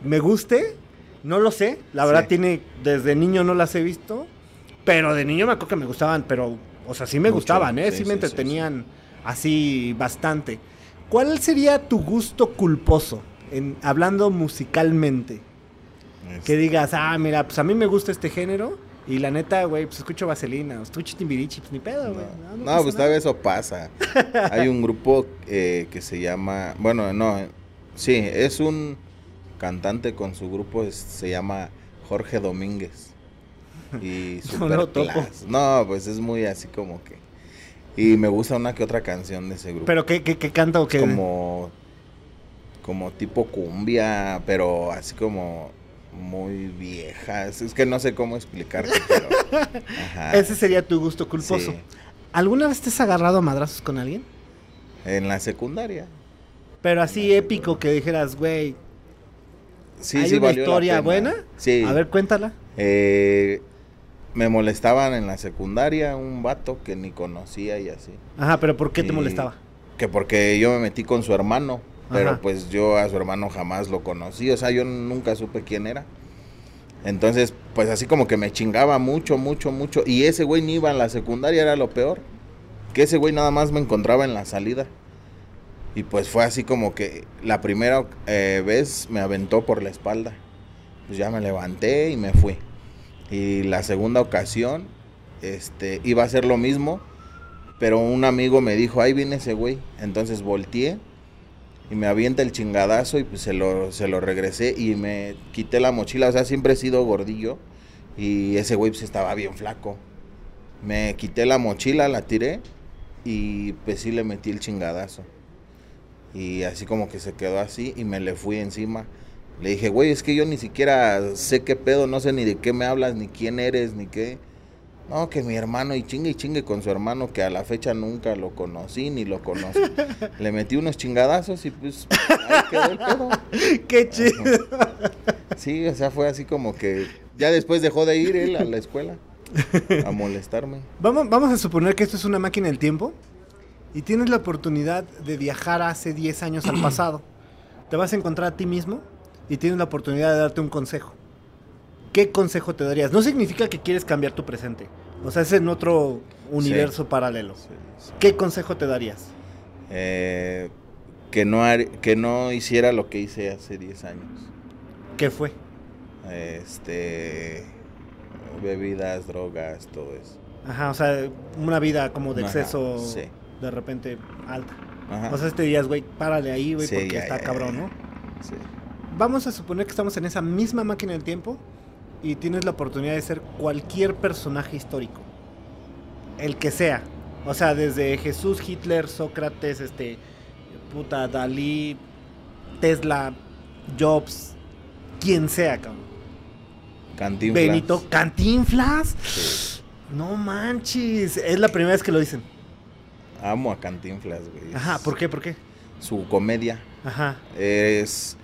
A: me guste. No lo sé. La verdad tiene desde niño no las he visto, pero de niño me acuerdo que me gustaban, pero o sea, sí me
B: Mucho,
A: gustaban, ¿eh? Sí, me entretenían así bastante. ¿Cuál sería tu gusto culposo en hablando musicalmente? Que digas, ah, mira, pues a mí me gusta este género. Y la neta, güey, pues escucho Vaselina, escucho Timbirichi, pues ni pedo, güey.
B: No,
A: pasa
B: pues tal vez eso pasa. Hay un grupo eh, que se llama, bueno, no, sí, es un cantante con su grupo, es- se llama Jorge Domínguez. Y
A: No
B: super class. No, pues es muy así como que. Y me gusta una que otra canción de ese grupo.
A: Pero ¿qué, qué, qué canta o qué?
B: como como tipo cumbia, pero así como muy vieja. Es, que no sé cómo explicarte, pero ajá.
A: Ese sería tu gusto culposo.
B: Sí.
A: ¿Alguna vez te has agarrado a madrazos con alguien?
B: En la secundaria.
A: Pero así épico que dijeras, güey,
B: Sí,
A: ¿hay
B: sí
A: una historia buena?
B: Sí.
A: A ver, cuéntala.
B: Eh, me molestaban en la secundaria un vato que ni conocía y así.
A: Ajá, pero ¿por qué te molestaba?
B: Que porque yo me metí con su hermano, pero
A: Ajá.
B: pues yo a su hermano jamás lo conocí, o sea, yo nunca supe quién era. Entonces, pues así como que me chingaba mucho, mucho, mucho. Y ese güey ni iba en la secundaria, era lo peor. Que ese güey nada más me encontraba en la salida. Y pues fue así como que la primera eh, vez me aventó por la espalda. Pues ya me levanté y me fui. Y la segunda ocasión, este, iba a hacer lo mismo, pero un amigo me dijo, ahí viene ese güey. Entonces volteé y me avienta el chingadazo y pues se lo, se lo regresé y me quité la mochila. O sea, siempre he sido gordillo y ese güey pues estaba bien flaco. Me quité la mochila, la tiré y pues sí le metí el chingadazo. Y así como que se quedó así y me le fui encima. Le dije, güey, es que yo ni siquiera sé qué pedo, no sé ni de qué me hablas, ni quién eres, ni qué. No, que mi hermano, y chingue y chingue con su hermano, que a la fecha nunca lo conocí ni lo conozco. Le metí unos chingadazos y pues ahí quedó el pedo.
A: Qué chido.
B: Sí, o sea, fue así como que ya después dejó de ir él a la escuela a molestarme.
A: Vamos, vamos a suponer que esto es una máquina del tiempo y tienes la oportunidad de viajar hace 10 años al pasado. te vas a encontrar a ti mismo y tienes la oportunidad de darte un consejo. ¿Qué consejo te darías? No significa que quieres cambiar tu presente. O sea, es en otro universo paralelo.
B: Sí, sí.
A: ¿Qué consejo te darías?
B: Eh, que, no que no hiciera lo que hice hace 10 años.
A: ¿Qué fue?
B: Este. Bebidas, drogas, todo eso.
A: Ajá, o sea, una vida como de exceso
B: sí.
A: de repente alta.
B: Ajá.
A: O sea, este días, güey, párale ahí, güey, porque
B: ya,
A: está
B: ya,
A: cabrón,
B: ya.
A: ¿no?
B: Sí.
A: Vamos a suponer que estamos en esa misma máquina del tiempo y tienes la oportunidad de ser cualquier personaje histórico. El que sea. O sea, desde Jesús, Hitler, Sócrates, este, puta, Dalí, Tesla, Jobs, quien sea, cabrón.
B: Cantinflas.
A: Benito, Cantinflas.
B: Sí.
A: No manches. Es la primera vez que lo dicen.
B: Amo a Cantinflas, güey.
A: Ajá, ¿por qué? ¿Por qué?
B: Su comedia
A: Ajá.
B: es.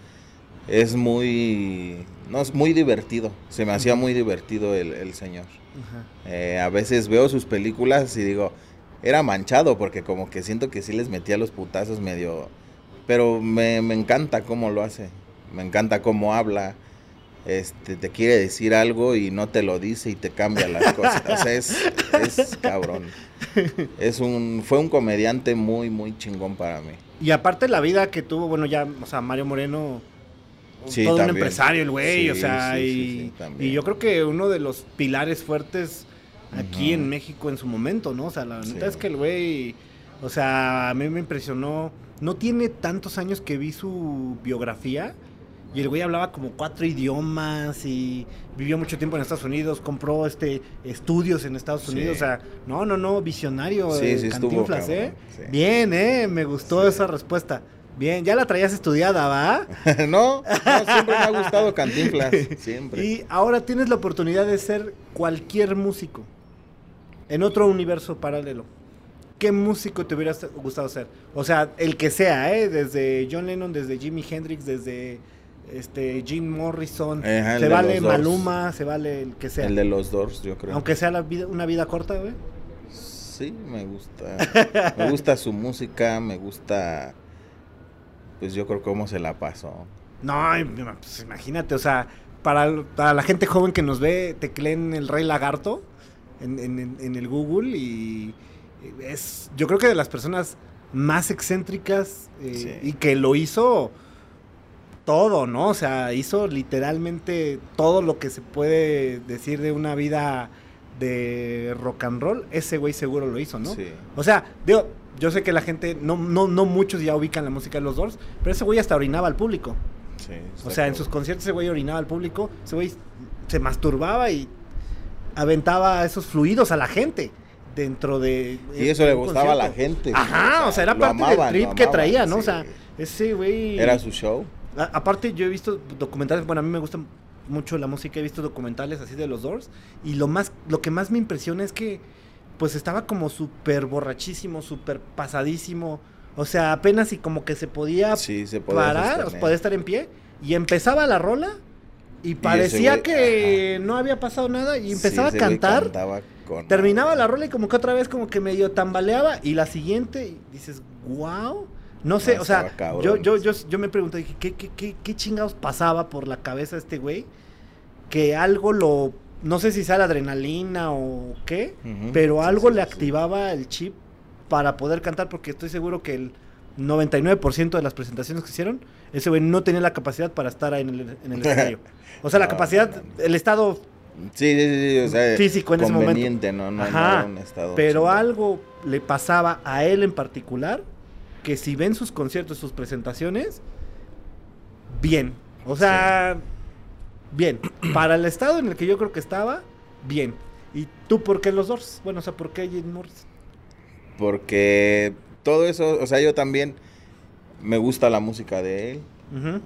B: Es muy. No, es muy divertido. Se me hacía muy divertido el, el señor. Eh, a veces veo sus películas y digo, era manchado porque como que siento que sí les metía los putazos medio... Pero me, me encanta cómo lo hace, me encanta cómo habla, este, te quiere decir algo y no te lo dice y te cambia las cosas. O sea, es, es cabrón. Es un, fue un comediante muy, muy chingón para mí.
A: Y aparte la vida que tuvo, bueno, ya, o sea, Mario Moreno,
B: Sí,
A: todo un empresario el güey, o sea, y, yo creo que uno de los pilares fuertes aquí en México en su momento, ¿no? O sea, la neta es que el güey, o sea, a mí me impresionó, no tiene tantos años que vi su biografía. Y el güey hablaba como cuatro idiomas y vivió mucho tiempo en Estados Unidos, compró este estudios en Estados
B: Sí.
A: Unidos, o sea, no, no, no, visionario,
B: Sí,
A: eh,
B: sí estuvo
A: Cantinflas, ¿eh? Bien, eh, me gustó esa respuesta. Bien, ya la traías estudiada, ¿va?
B: no, no, siempre me ha gustado Cantinflas, siempre.
A: Y ahora tienes la oportunidad de ser cualquier músico en otro universo paralelo. ¿Qué músico te hubiera gustado ser? O sea, el que sea, ¿eh? Desde John Lennon, desde Jimi Hendrix, desde este Jim Morrison.
B: Ajá, el
A: se vale. Maluma, se vale el que sea.
B: El de los Doors, yo creo.
A: Aunque sea la vida, una vida corta, güey.
B: Sí, me gusta. me gusta su música, me gusta. Pues yo creo cómo se la pasó.
A: No, pues, imagínate, o sea, para, para la gente joven que nos ve, tecleen el Rey Lagarto en, en- en- en el Google y es, yo creo que de las personas más excéntricas eh,
B: Sí.
A: y que lo hizo todo, ¿no? O sea, hizo literalmente todo lo que se puede decir de una vida de rock and roll. Ese güey seguro lo hizo, ¿no?
B: Sí.
A: O sea, digo, yo sé que la gente, no, no, no muchos ya ubican la música de los Doors, pero ese güey hasta orinaba al público.
B: sí,
A: O sea, en sus conciertos ese güey orinaba al público, ese güey se masturbaba y aventaba esos fluidos a la gente dentro de...
B: Y eso le gustaba a la gente.
A: Ajá, o sea, era parte
B: amaban,
A: del trip que traía, ¿no? O sea, ese güey...
B: Era su show.
A: A- aparte, yo he visto documentales, bueno, a mí me gusta mucho la música, he visto documentales así de los Doors, y lo más, lo que más me impresiona es que, pues estaba como súper borrachísimo, súper pasadísimo, o sea, apenas y como que se podía
B: Sí, se podía
A: parar,
B: sostener.
A: podía estar en pie, y empezaba la rola, y parecía
B: güey,
A: que no había pasado nada, y empezaba a cantar,
B: con-
A: terminaba la rola y como que otra vez como que medio tambaleaba, y la siguiente, y dices, wow. No sé,
B: No,
A: o sea,
B: cabrón.
A: yo, yo, yo, yo me pregunté, dije, ¿qué, qué, qué, qué chingados pasaba por la cabeza de este güey? Que algo lo, no sé si sea la adrenalina o qué, pero algo
B: sí,
A: le activaba el chip para poder cantar, porque estoy seguro que el 99% de las presentaciones que hicieron, ese güey no tenía la capacidad para estar ahí en el, en el escenario. O sea, la
B: No,
A: capacidad,
B: no, no.
A: el estado
B: Sí, sí, sí, o sea,
A: Físico en ese momento. Ajá,
B: un estado
A: Pero algo le pasaba a él en particular, que si ven sus conciertos, sus presentaciones, bien. O sea, bien. Para el estado en el que yo creo que estaba, bien. ¿Y tú por qué los Doors? Bueno, o sea, ¿por qué Jim Morrison?
B: Porque todo eso, o sea, yo también me gusta la música de él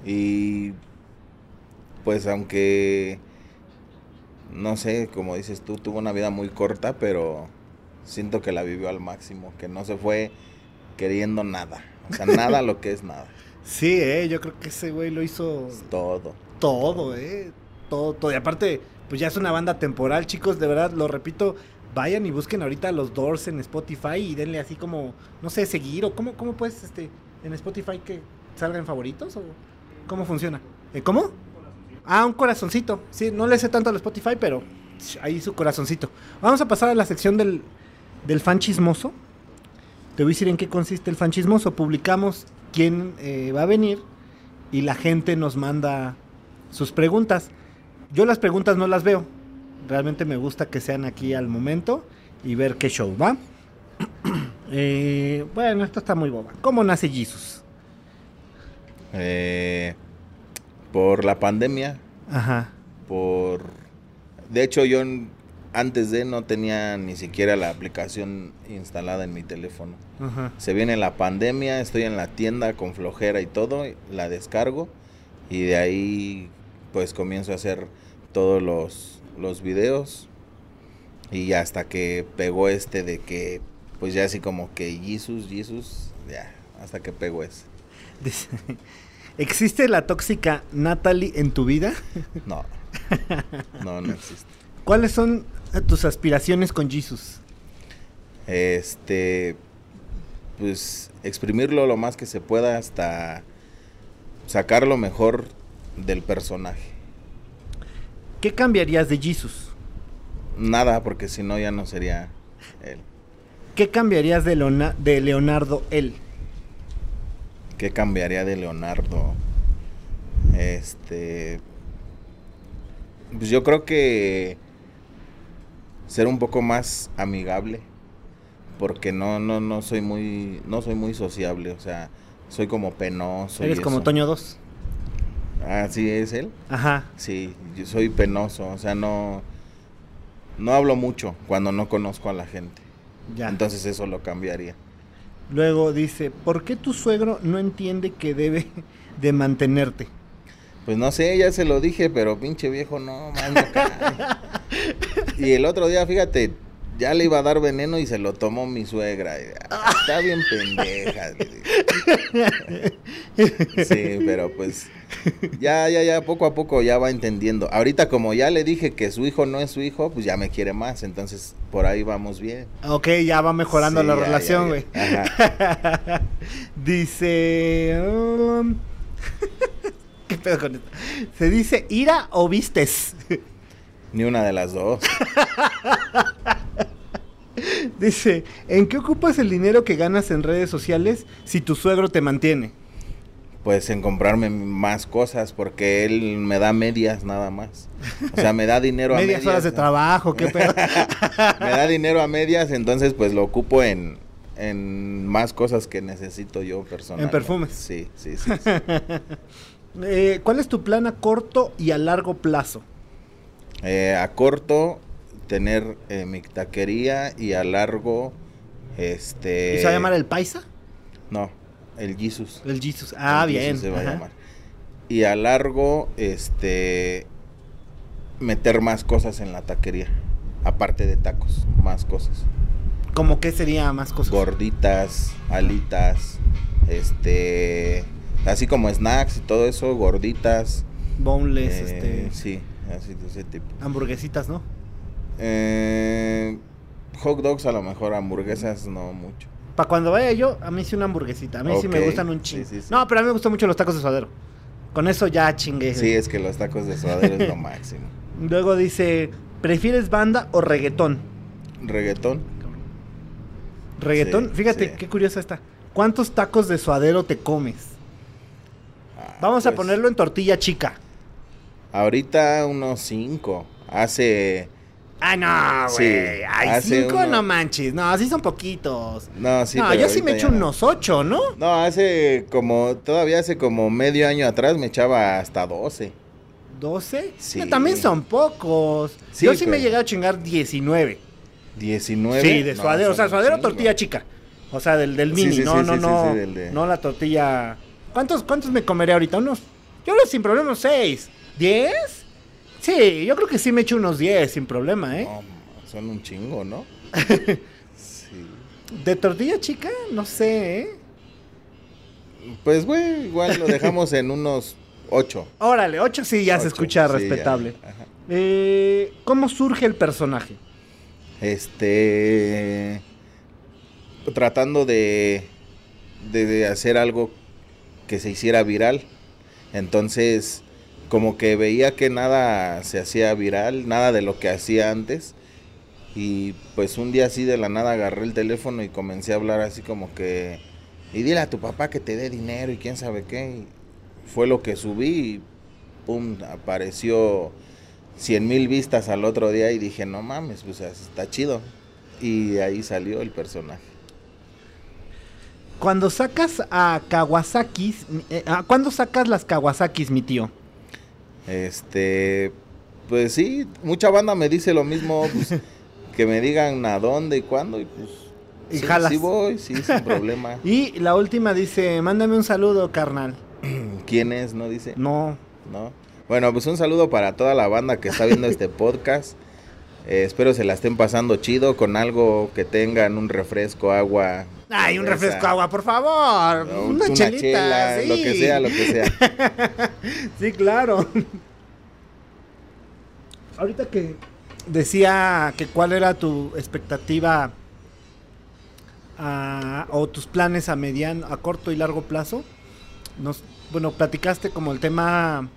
B: y pues aunque no sé, como dices tú, tuvo una vida muy corta, pero siento que la vivió al máximo, que no se fue queriendo nada, o sea, nada lo que es nada,
A: Sí, eh, yo creo que ese güey lo hizo
B: todo.
A: Todo, eh. Todo, todo. Y aparte, pues ya es una banda temporal, chicos, de verdad, lo repito. Vayan y busquen ahorita los Doors en Spotify y denle así como, no sé, seguir o cómo, cómo puedes, este, en Spotify que salga en favoritos o cómo funciona? ¿Eh, ¿Cómo? Ah, un corazoncito. Sí, no le sé tanto al Spotify, pero ahí su corazoncito. Vamos a pasar a la sección del, del fan chismoso. Te voy a decir en qué consiste el fan chismoso. Publicamos quién eh, va a venir y la gente nos manda sus preguntas. Yo las preguntas no las veo. Realmente me gusta que sean aquí al momento y ver qué show, ¿va? Eh, bueno, esto está muy boba. ¿Cómo nace Jesus?
B: Eh, por la pandemia,
A: Ajá.
B: por... De hecho, yo antes de no tenía ni siquiera la aplicación instalada en mi teléfono.
A: Ajá.
B: Se viene la pandemia, estoy en la tienda con flojera y todo, la descargo y de ahí pues comienzo a hacer todos los, los videos y hasta que pegó este de que pues ya así como que Jesus, Jesus, ya, hasta que pegó ese.
A: ¿Existe la tóxica Natalie en tu vida?
B: No, no, no existe.
A: ¿Cuáles son tus aspiraciones con Jesus?
B: Este, pues exprimirlo lo más que se pueda hasta sacar lo mejor del personaje.
A: ¿Qué cambiarías de Jesus?
B: Nada, porque si no ya no sería él.
A: ¿Qué cambiarías de, Leona- de Leonardo él?
B: ¿Qué cambiaría de Leonardo? Este. Pues yo creo que ser un poco más amigable. Porque no, no, no soy muy. No soy muy sociable. O sea, soy como penoso. y
A: Eres como
B: eso.
A: Toño 2.
B: Ah, sí, es él.
A: Ajá.
B: Sí, yo soy penoso. O sea, no. No hablo mucho cuando no conozco a la gente.
A: Ya.
B: Entonces eso lo cambiaría.
A: Luego dice, ¿por qué tu suegro no entiende que debe de mantenerte?
B: Pues no sé, ya se lo dije, pero pinche viejo no, más no cae. Y el otro día, fíjate, ya le iba a dar veneno y se lo tomó mi suegra. Ah, Está bien pendeja. Sí, pero pues ya, ya, ya, poco a poco ya va entendiendo. Ahorita como ya le dije que su hijo no es su hijo, pues ya me quiere más. Entonces por ahí vamos bien.
A: Ok, ya va mejorando
B: Sí,
A: la
B: ya,
A: relación, güey. dice... um, ¿Qué pedo con esto? Se dice ira o vistes.
B: Ni una de las dos.
A: Dice, ¿en qué ocupas el dinero que ganas en redes sociales si tu suegro te mantiene?
B: Pues en comprarme más cosas porque él me da medias nada más. O sea, me da dinero a
A: Medias
B: medias.
A: horas de trabajo, qué pedo.
B: me da dinero a medias, entonces pues lo ocupo en, en más cosas que necesito yo personalmente.
A: En perfumes.
B: Sí, sí, sí. sí.
A: Eh, ¿Cuál es tu plan a corto y a largo plazo?
B: Eh, a corto, tener eh, mi taquería y a largo, este...
A: ¿Y se va a llamar el Paisa?
B: No, el Jesus.
A: El Jesus. Ah,
B: El
A: bien.
B: Jesus se va
A: ajá.
B: a llamar. Y a largo, este... Meter más cosas en la taquería. Aparte de tacos, más cosas.
A: ¿Cómo qué sería más cosas?
B: gorditas, alitas, este, así como snacks y todo eso, gorditas.
A: Boneless,
B: eh,
A: este,
B: Sí, así de ese tipo.
A: hamburguesitas, ¿no?
B: Eh, hot dogs a lo mejor, hamburguesas no mucho.
A: Para cuando vaya yo, a mí sí una hamburguesita. A mí sí me gustan un chingo.
B: sí, sí.
A: No, pero a mí me gustan mucho los tacos de suadero. Con eso ya chingué.
B: Sí, es que los tacos de suadero es lo máximo.
A: Luego dice, ¿prefieres banda o reggaetón?
B: Reggaetón,
A: Reggaetón, fíjate qué curiosa está. ¿Cuántos tacos de suadero te comes?
B: ah,
A: Vamos a
B: pues,
A: ponerlo en tortilla chica.
B: Ahorita unos cinco. Hace,
A: Ah, no,
B: Sí,
A: güey. Ay,
B: hace
A: cinco
B: uno-
A: no manches. No, así son poquitos.
B: no, sí.
A: no, yo sí me echo unos ocho, ¿no?
B: No, hace como, todavía hace como medio año atrás me echaba hasta 12.
A: ¿12?
B: Sí.
A: No, también son pocos.
B: Sí,
A: yo sí me he llegado a chingar 19.
B: 19.
A: Sí, de
B: No,
A: suadero. o sea, suadero tortilla chica. O sea, del, del
B: Sí,
A: mini.
B: sí,
A: no,
B: sí,
A: no,
B: sí,
A: no.
B: sí, sí, de-
A: No la tortilla. ¿Cuántos, ¿Cuántos me comeré ahorita? ¿Unos? Yo sin problema unos 6. ¿10? Sí, yo creo que sí me echo unos 10 sin problema, ¿eh?
B: No, son un chingo, ¿no? sí.
A: De tortilla chica, no sé, ¿eh?
B: Pues, güey, igual lo dejamos en unos 8.
A: Órale, 8 sí ya se escucha respetable. Eh, ¿Cómo surge el personaje?
B: Este. Tratando de, de, de hacer algo que se hiciera viral. Entonces, como que veía que nada se hacía viral, nada de lo que hacía antes. Y pues un día así de la nada agarré el teléfono y comencé a hablar así como que, y dile a tu papá que te dé dinero y quién sabe qué. Fue lo que subí y pum, apareció cien mil vistas al otro día y dije, no mames, pues está chido. Y ahí salió el personaje.
A: Cuando sacas a Kawasaki, eh, ¿cuándo sacas las Kawasakis, mi tío?
B: Este, pues sí, mucha banda me dice lo mismo, pues, que me digan a dónde y cuándo y pues
A: y sí,
B: sí voy, sí, sin problema.
A: Y la última dice, mándame un saludo, carnal.
B: ¿Quién es? ¿No dice?
A: No.
B: ¿No? Bueno, pues un saludo para toda la banda que está viendo este podcast. Eh, espero se la estén pasando chido con algo que tengan, un refresco, agua.
A: Ay, un refresco, agua, por favor. una, chelita,
B: lo que sea, lo que sea.
A: sí, claro. Ahorita que decía que cuál era tu expectativa o tus planes a mediano, a corto y largo plazo. Nos, bueno, platicaste como el tema,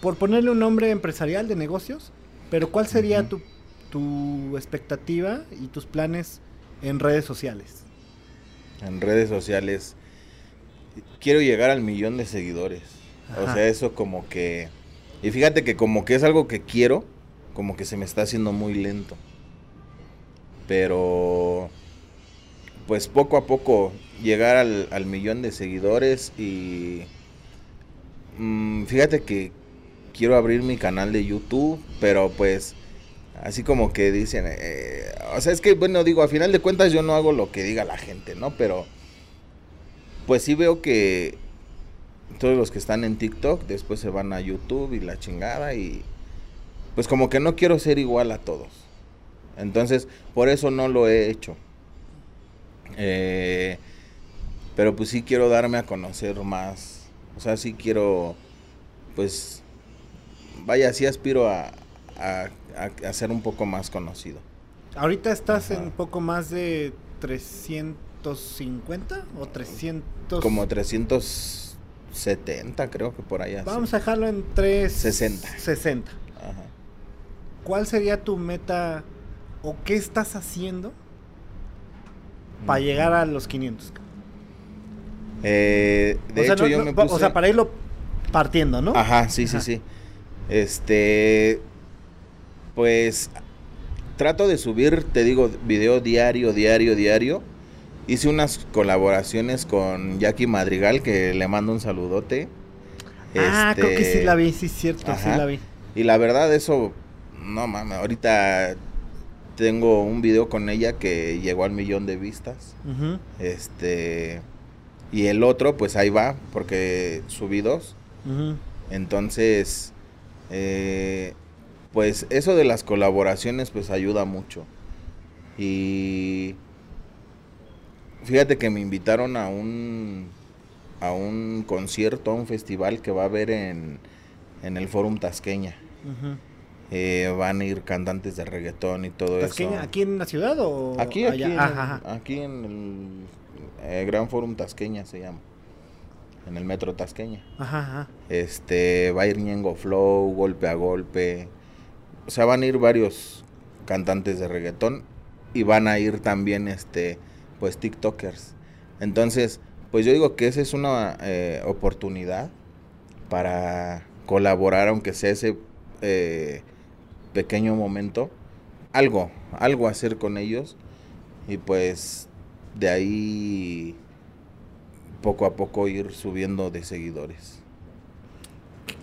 A: por ponerle un nombre empresarial de negocios, pero ¿cuál sería tu, tu expectativa y tus planes en redes sociales?
B: En redes sociales, quiero llegar al millón de seguidores. O sea, eso como que... Y fíjate que como que es algo que quiero, como que se me está haciendo muy lento. Pero pues poco a poco llegar al, millón de seguidores y mm, fíjate que quiero abrir mi canal de YouTube, pero pues así como que dicen, eh, o sea, es que bueno, digo, a final de cuentas yo no hago lo que diga la gente, ¿no? Pero pues sí veo que todos los que están en TikTok después se van a YouTube y la chingada y pues como que no quiero ser igual a todos. Entonces, por eso no lo he hecho. Eh, pero pues sí quiero darme a conocer más. O sea, sí quiero, pues, vaya, sí aspiro a, a, ser un poco más conocido.
A: Ahorita estás en poco más de 350 o 300.
B: Como 370, creo que por allá.
A: Vamos a dejarlo en 360. 60. ¿Cuál sería tu meta o qué estás haciendo para llegar a los 500.
B: Eh, de hecho, yo me puse...
A: O sea, para irlo partiendo, ¿no?
B: Ajá, sí, sí, sí. Este, pues trato de subir, te digo, video diario, diario, diario. Hice unas colaboraciones con Jackie Madrigal, que le mando un saludote.
A: Ah, creo que sí la vi, sí, cierto, sí la vi.
B: Y la verdad, eso, no mames, ahorita tengo un video con ella que llegó al millón de vistas. Este. Y el otro, pues ahí va, porque subí dos. Entonces, eh, pues eso de las colaboraciones, pues ayuda mucho. Y fíjate que me invitaron a un a un concierto, a un festival que va a haber en, en el Forum Tasqueña. Eh, van a ir cantantes de reggaetón y todo eso.
A: ¿Aquí en la ciudad o
B: aquí, aquí, En, aquí en el eh, Gran Forum Tasqueña se llama. En el metro Tasqueña.
A: Ajá,
B: Este, va a ir Ñengo Flow, golpe a golpe. O sea, van a ir varios cantantes de reggaetón y van a ir también, este, pues, TikTokers. Entonces, pues yo digo que esa es una eh, oportunidad para colaborar, aunque sea ese pequeño momento, algo, algo hacer con ellos y pues de ahí poco a poco ir subiendo de seguidores.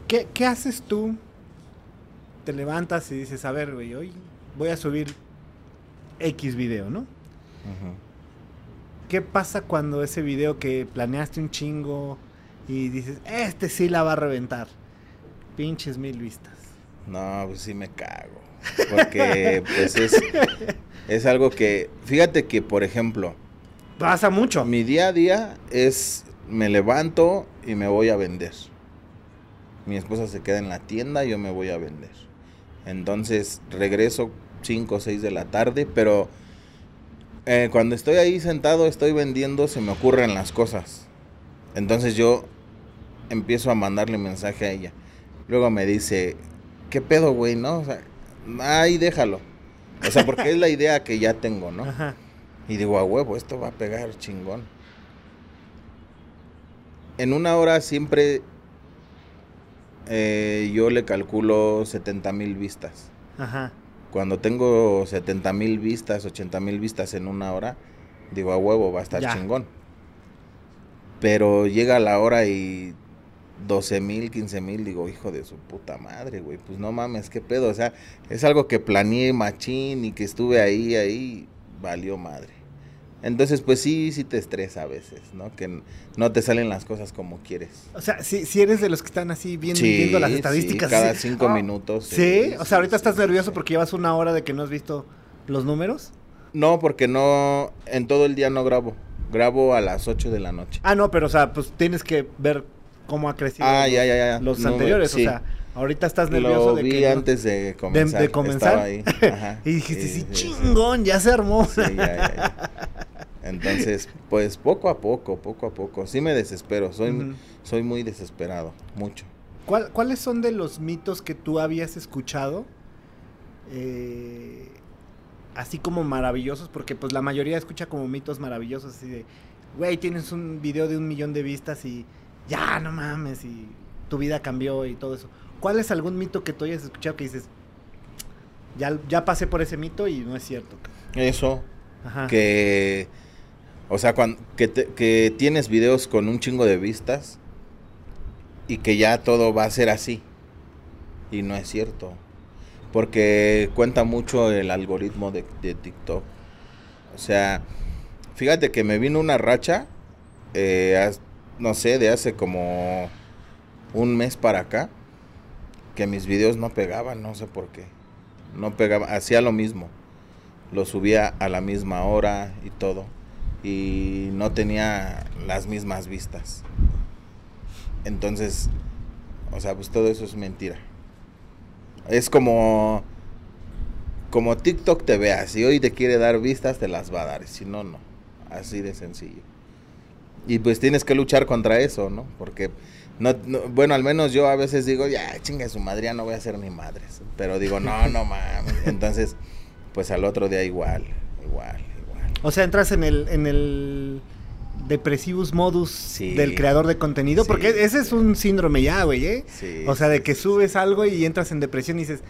A: ¿Qué, qué haces tú? Te levantas y dices, a ver, güey, hoy voy a subir X video, ¿no? ¿Qué pasa cuando ese video que planeaste un chingo y dices, este sí la va a reventar? Pinches mil vistas.
B: No, pues sí me cago. Porque pues es, es algo que, fíjate que, por ejemplo,
A: pasa mucho.
B: Mi día a día es, me levanto y me voy a vender. Mi esposa se queda en la tienda y yo me voy a vender. Entonces regreso 5 o 6 de la tarde, pero eh, cuando estoy ahí sentado, estoy vendiendo, se me ocurren las cosas. Entonces yo empiezo a mandarle mensaje a ella. Luego me dice, ¿qué pedo, güey? ¿No? O sea, ahí déjalo. O sea, porque es la idea que ya tengo, ¿no?
A: Ajá.
B: Y digo, a huevo, esto va a pegar chingón. En una hora siempre eh, yo le calculo 70 mil vistas.
A: Ajá.
B: Cuando tengo 70 mil vistas, 80 mil vistas en una hora, digo, a huevo, va a estar
A: Ya.
B: chingón. Pero llega la hora y 12 mil, 15 mil, digo, hijo de su puta madre, güey, pues no mames, qué pedo. O sea, es algo que planeé machín y que estuve ahí, ahí, valió madre. Entonces, pues sí, sí te estresa a veces, ¿no? Que no te salen las cosas como quieres.
A: O sea, si, si eres de los que están así viendo,
B: Sí,
A: viendo las
B: sí,
A: estadísticas.
B: cada
A: así,
B: cinco minutos.
A: ¿Sí? O sea, ahorita estás
B: sí,
A: nervioso
B: sí.
A: porque llevas una hora de que no has visto los números.
B: No, porque no, en todo el día no grabo. Grabo a las 8 de la noche.
A: Ah, no, pero o sea, pues tienes que ver cómo ha crecido
B: Ah,
A: los,
B: ya, ya, ya.
A: los
B: No,
A: anteriores.
B: sí.
A: O sea, ahorita estás nervioso
B: Lo
A: de
B: vi
A: que. no-
B: antes de comenzar.
A: de comenzar.
B: Estaba ahí. Ajá.
A: y dijiste, sí,
B: sí, sí.
A: chingón, ya se armó.
B: Sí, ya, ya, ya. Entonces, pues poco a poco, poco a poco. Sí me desespero, soy, soy muy desesperado, mucho.
A: ¿Cuál- ¿Cuáles son de los mitos que tú habías escuchado? eh, así como maravillosos, porque pues la mayoría escucha como mitos maravillosos, así de, güey, tienes un video de un millón de vistas y ya, no mames, y tu vida cambió y todo eso. ¿Cuál es algún mito que tú hayas escuchado que dices, ya, ya pasé por ese mito y no es cierto?
B: Eso,
A: Ajá.
B: que, o sea, que, te- que tienes videos con un chingo de vistas y que ya todo va a ser así. Y no es cierto. Porque cuenta mucho el algoritmo de, de TikTok. O sea, fíjate que me vino una racha, eh, no sé, de hace como un mes para acá, que mis videos no pegaban, no sé por qué. No pegaban, hacía lo mismo lo subía a la misma hora y todo. Y no tenía las mismas vistas. Entonces, o sea, pues todo eso es mentira. Es como como TikTok te vea, si hoy te quiere dar vistas te las va a dar, si no no. Así de sencillo. Y pues tienes que luchar contra eso, ¿no? Porque no, no- bueno, al menos yo a veces digo, ya, chinga su madre, ya no voy a ser ni madres. Pero digo, no, no mames. Entonces, pues al otro día igual, igual, igual.
A: O sea, entras en el, en el depresivus modus
B: Sí.
A: del creador de contenido,
B: Sí,
A: porque ese es un síndrome ya, güey, ¿eh?
B: Sí,
A: O sea, de que subes algo y entras en depresión y dices,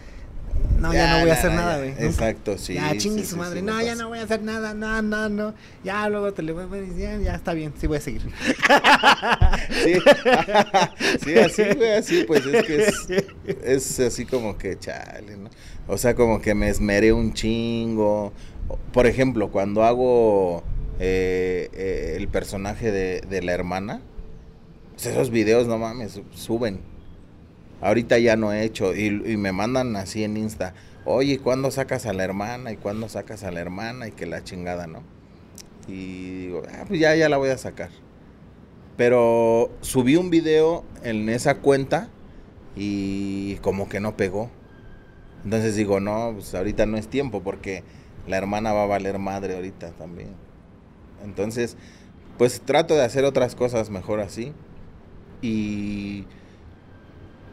A: no, ya, no voy a hacer nada, güey.
B: Exacto, sí.
A: ya, chingue
B: sí,
A: su
B: sí,
A: madre.
B: sí,
A: no, ya no voy a hacer nada, no, no, no. Ya luego te le voy a decir, ya, ya está bien, sí voy a seguir.
B: Sí, sí, así, güey, así, pues es que es, es así como que chale, ¿no? O sea, como que me esmeré un chingo. Por ejemplo, cuando hago eh, eh, el personaje de, de la hermana, pues esos videos, no mames, su- suben. Ahorita ya no he hecho y, me mandan así en Insta, oye, ¿cuándo sacas a la hermana? ¿Y cuándo sacas a la hermana? Y que la chingada, ¿no? Y digo, ah, pues ya, ya la voy a sacar. Pero subí un video en esa cuenta y como que no pegó. Entonces digo, no, pues ahorita no es tiempo porque la hermana va a valer madre ahorita también. Entonces, pues trato de hacer otras cosas mejor así. Y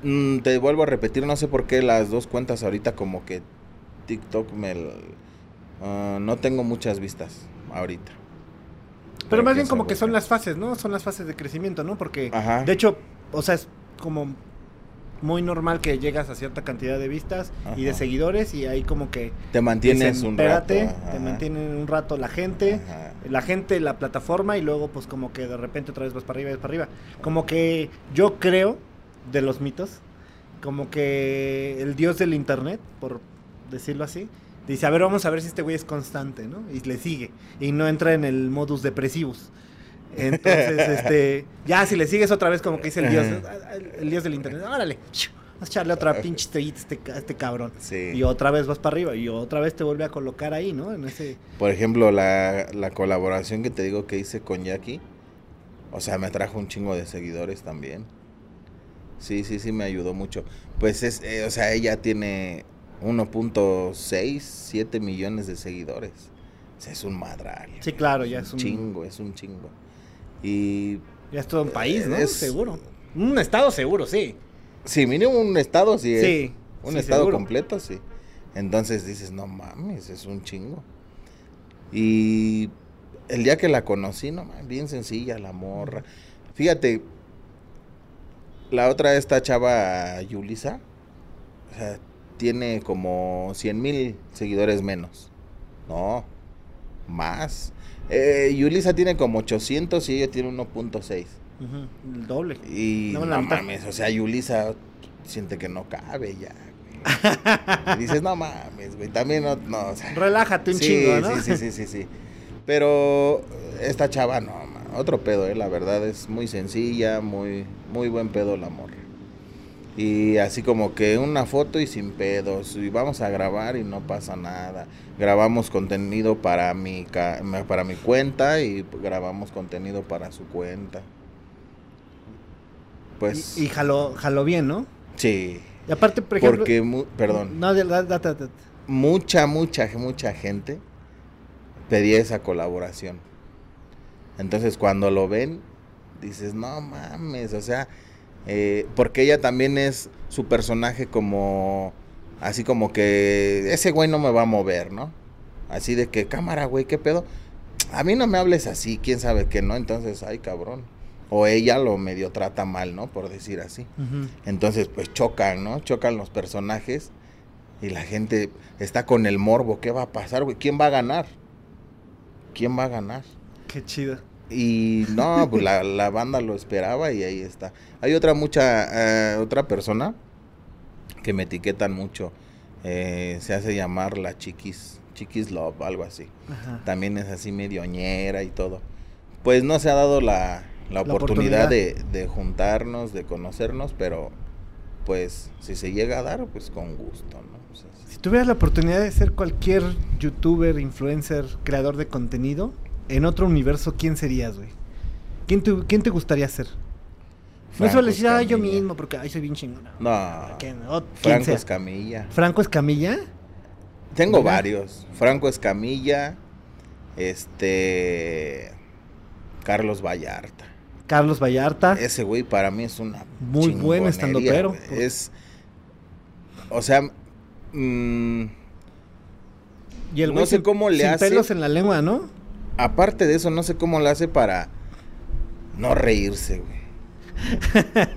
B: mm, te vuelvo a repetir, no sé por qué las dos cuentas ahorita como que TikTok me... ah, no tengo muchas vistas ahorita.
A: Pero más bien como que son las fases, ¿no? Son las fases de crecimiento, ¿no? Porque,
B: Ajá.
A: de hecho, o sea, es como muy normal que llegas a cierta cantidad de vistas y de seguidores y ahí como que
B: Te mantienes
A: dicen,
B: un
A: "Espérate",
B: rato.
A: te mantienen un rato la gente,
B: Ajá.
A: la gente, la plataforma y luego pues como que de repente otra vez vas para arriba y vas para arriba. Como que yo creo de los mitos, como que el dios del internet, por decirlo así, dice, a ver, vamos a ver si este güey es constante, ¿no? Y le sigue y no entra en el modus depresivos. Entonces, este, ya si le sigues otra vez como que dice el dios,
B: Ajá.
A: el, el dios del internet, órale, vas a echarle otra pinche a este, a este cabrón.
B: Sí.
A: Y otra vez vas para arriba y otra vez te vuelve a colocar ahí, ¿no? En ese...
B: Por ejemplo, la, la colaboración que te digo que hice con Jackie, o sea, me trajo un chingo de seguidores también. Sí, sí, sí, me ayudó mucho. Pues es, eh, o sea, ella tiene 1.6, 7 millones de seguidores. O sea, es un madral.
A: Sí, claro, ya es un...
B: chingo, es un chingo. Y
A: Ya es todo un país, ¿no?
B: Es-
A: Seguro. Un estado seguro, sí.
B: Sí, mínimo un estado, sí. es.
A: Sí,
B: Un
A: sí,
B: estado
A: seguro.
B: completo, sí. Entonces dices, no mames, es un chingo. Y el día que la conocí, no mames, bien sencilla la morra. Fíjate, la otra, esta chava Yulisa, o sea, tiene como 100 mil seguidores menos. No, más. Eh, Yulisa tiene como 800 y ella tiene 1.6.
A: Ujú, El doble.
B: Y
A: No,
B: mames, o sea, Yulisa siente que no cabe ya, güey. Y dices, no mames, güey, también no, no, o sea,
A: Relájate un
B: sí,
A: chingo, ¿no?
B: Sí, sí, sí, sí, sí. Pero esta chava no, otro pedo, eh, la verdad es muy sencilla, muy muy buen pedo la morra. Y así como que una foto y sin pedos, y vamos a grabar y no pasa nada. Grabamos contenido para mi ca- para mi cuenta y grabamos contenido para su cuenta. Pues
A: Y, y jaló, jaló bien, ¿no?
B: sí,
A: Y aparte, por ejemplo.
B: porque mu- perdón,
A: No,
B: mucha, mucha, mucha gente pedía esa colaboración. Entonces cuando lo ven, dices, no mames, o sea, eh, porque ella también es su personaje como, así como que ese güey no me va a mover, ¿no? Así de que, cámara, güey, ¿qué pedo? A mí no me hables así, quién sabe que no, entonces, ay, cabrón. O ella lo medio trata mal, ¿no? Por decir así. Entonces, pues chocan, ¿no? Chocan los personajes y la gente está con el morbo. ¿Qué va a pasar, güey? ¿Quién va a ganar? ¿Quién va a ganar?
A: Qué chido.
B: Y no, pues la, la banda lo esperaba y ahí está. Hay otra mucha, eh, otra persona que me etiquetan mucho. eh, se hace llamar la Chiquis, Chiquis Love, algo así.
A: Ajá.
B: También es así medio ñera y todo. Pues no se ha dado la, la
A: La
B: oportunidad,
A: oportunidad.
B: De, de juntarnos, de conocernos, pero pues si se llega a dar, pues con gusto, ¿no?
A: Si tuvieras la oportunidad de ser cualquier youtuber, influencer, creador de contenido, en otro universo, ¿quién serías, güey? ¿Quién te, ¿Quién te gustaría ser? No suele decir, ah, yo mismo, porque ay, soy bien chingón.
B: No,
A: ¿Quién,
B: Franco
A: sea?
B: Escamilla.
A: ¿Franco Escamilla?
B: Tengo varios. Franco Escamilla, este... Carlos Vallarta.
A: Carlos Vallarta.
B: Ese güey para mí es una
A: Muy buen estandopero.
B: güey. Es... O sea... mm,
A: y el
B: no sé cómo le
A: sin
B: hace.
A: pelos en la lengua, ¿no?
B: Aparte de eso, no sé cómo lo hace para no reírse, güey.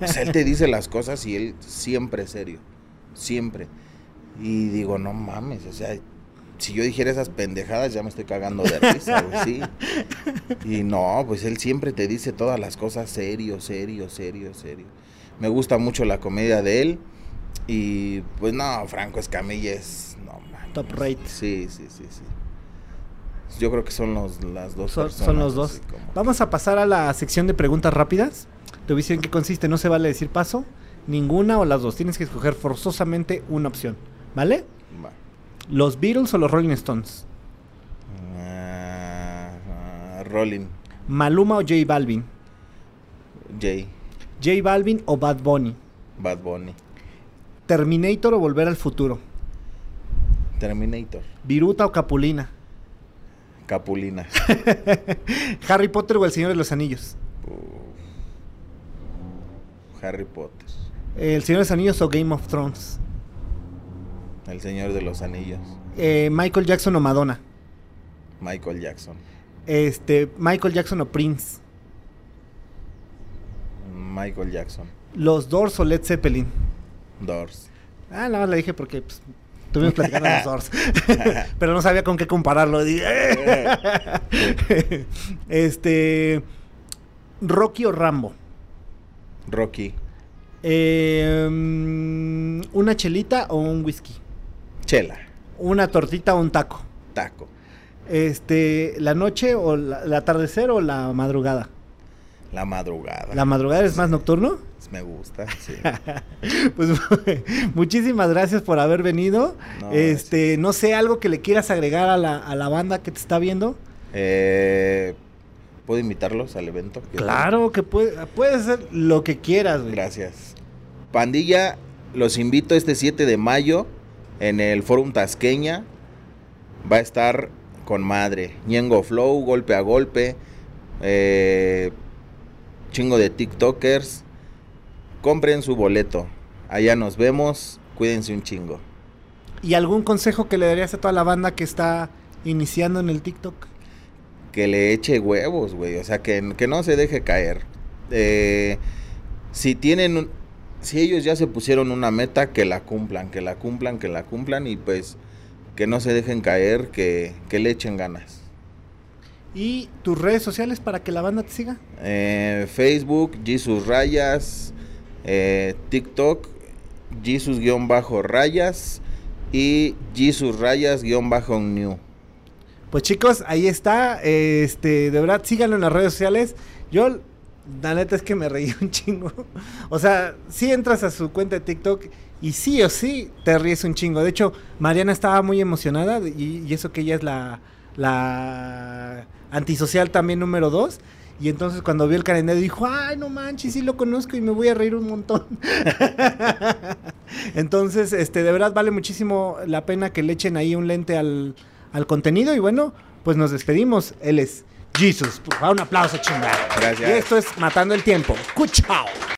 B: O sea, él te dice las cosas y él siempre serio. Siempre. Y digo, no mames, o sea, si yo dijera esas pendejadas ya me estoy cagando de risa, güey, sí. Y no, pues él siempre te dice todas las cosas serio, serio, serio, serio. Me gusta mucho la comedia de él. Y pues no, Franco Escamilla es. No mames.
A: Top rate.
B: Sí, sí, sí, sí. Yo creo que son los, las dos
A: Son,
B: personas.
A: son los dos.
B: como-
A: Vamos a pasar a la sección de preguntas rápidas. Te voy a decir en qué consiste. No se vale decir paso, ninguna o las dos. Tienes que escoger forzosamente una opción. ¿Vale?
B: Va.
A: ¿Los Beatles o los Rolling Stones?
B: Ah, Rolling,
A: ¿Maluma o J Balvin?
B: Jay,
A: ¿J Balvin o Bad Bunny?
B: Bad Bunny,
A: ¿Terminator o Volver al Futuro?
B: Terminator,
A: ¿Viruta o Capulina?
B: Capulina.
A: ¿Harry Potter o El Señor de los Anillos?
B: Harry Potter,
A: ¿El Señor de los Anillos o Game of Thrones?
B: El Señor de los Anillos,
A: Eh, ¿Michael Jackson o Madonna?
B: Michael Jackson,
A: Este, ¿Michael Jackson o Prince?
B: Michael Jackson,
A: ¿Los Doors o Led Zeppelin?
B: Doors.
A: Ah, nada más la dije porque pues, estuvimos platicando los Doors. Pero no sabía con qué compararlo. Dije, este. Rocky o Rambo.
B: Rocky,
A: Eh, mm, ¿Una chelita o un whisky?
B: Chela,
A: ¿Una tortita o un taco?
B: Taco,
A: Este, ¿La noche o la, el atardecer o la madrugada?
B: La Madrugada.
A: ¿La madrugada es más nocturno?
B: Me gusta, sí.
A: Pues muchísimas gracias por haber venido.
B: No,
A: este, no sé, algo que le quieras agregar a la, a la banda que te está viendo.
B: Eh, ¿Puedo invitarlos al evento?
A: Claro que puede, puedes hacer lo que quieras, güey.
B: Gracias. Pandilla, los invito este 7 de mayo en el Forum Tasqueña. Va a estar con madre. Ñengo Flow, golpe a golpe. eh, chingo de TikTokers. Compren su boleto. Allá nos vemos. Cuídense un chingo.
A: ¿Y algún consejo que le darías a toda la banda que está iniciando en el TikTok?
B: Que le eche huevos, güey. O sea, que, que no se deje caer. Eh, si tienen, un- si ellos ya se pusieron una meta, que la cumplan, que la cumplan, que la cumplan y pues que no se dejen caer, que, que le echen ganas.
A: ¿Y tus redes sociales para que la banda te siga?
B: Eh, Facebook, Jesus Rayas, eh, TikTok, Jesus-Rayas y Jesus Rayas-New.
A: Pues chicos, ahí está. Este, de verdad, síganlo en las redes sociales. Yo, la neta es que me reí un chingo. O sea, si entras a su cuenta de TikTok y sí o sí te ríes un chingo. De hecho, Mariana estaba muy emocionada y, y eso que ella es la, la antisocial también número dos. Y entonces cuando vio el calendario dijo, ay, no manches, sí lo conozco y me voy a reír un montón. entonces, este, de verdad vale muchísimo la pena que le echen ahí un lente al, al contenido. Y bueno, pues nos despedimos. Él es Jesus. Un aplauso, chingada.
B: Gracias.
A: Y esto es Matando el Tiempo. ¡Cuchao!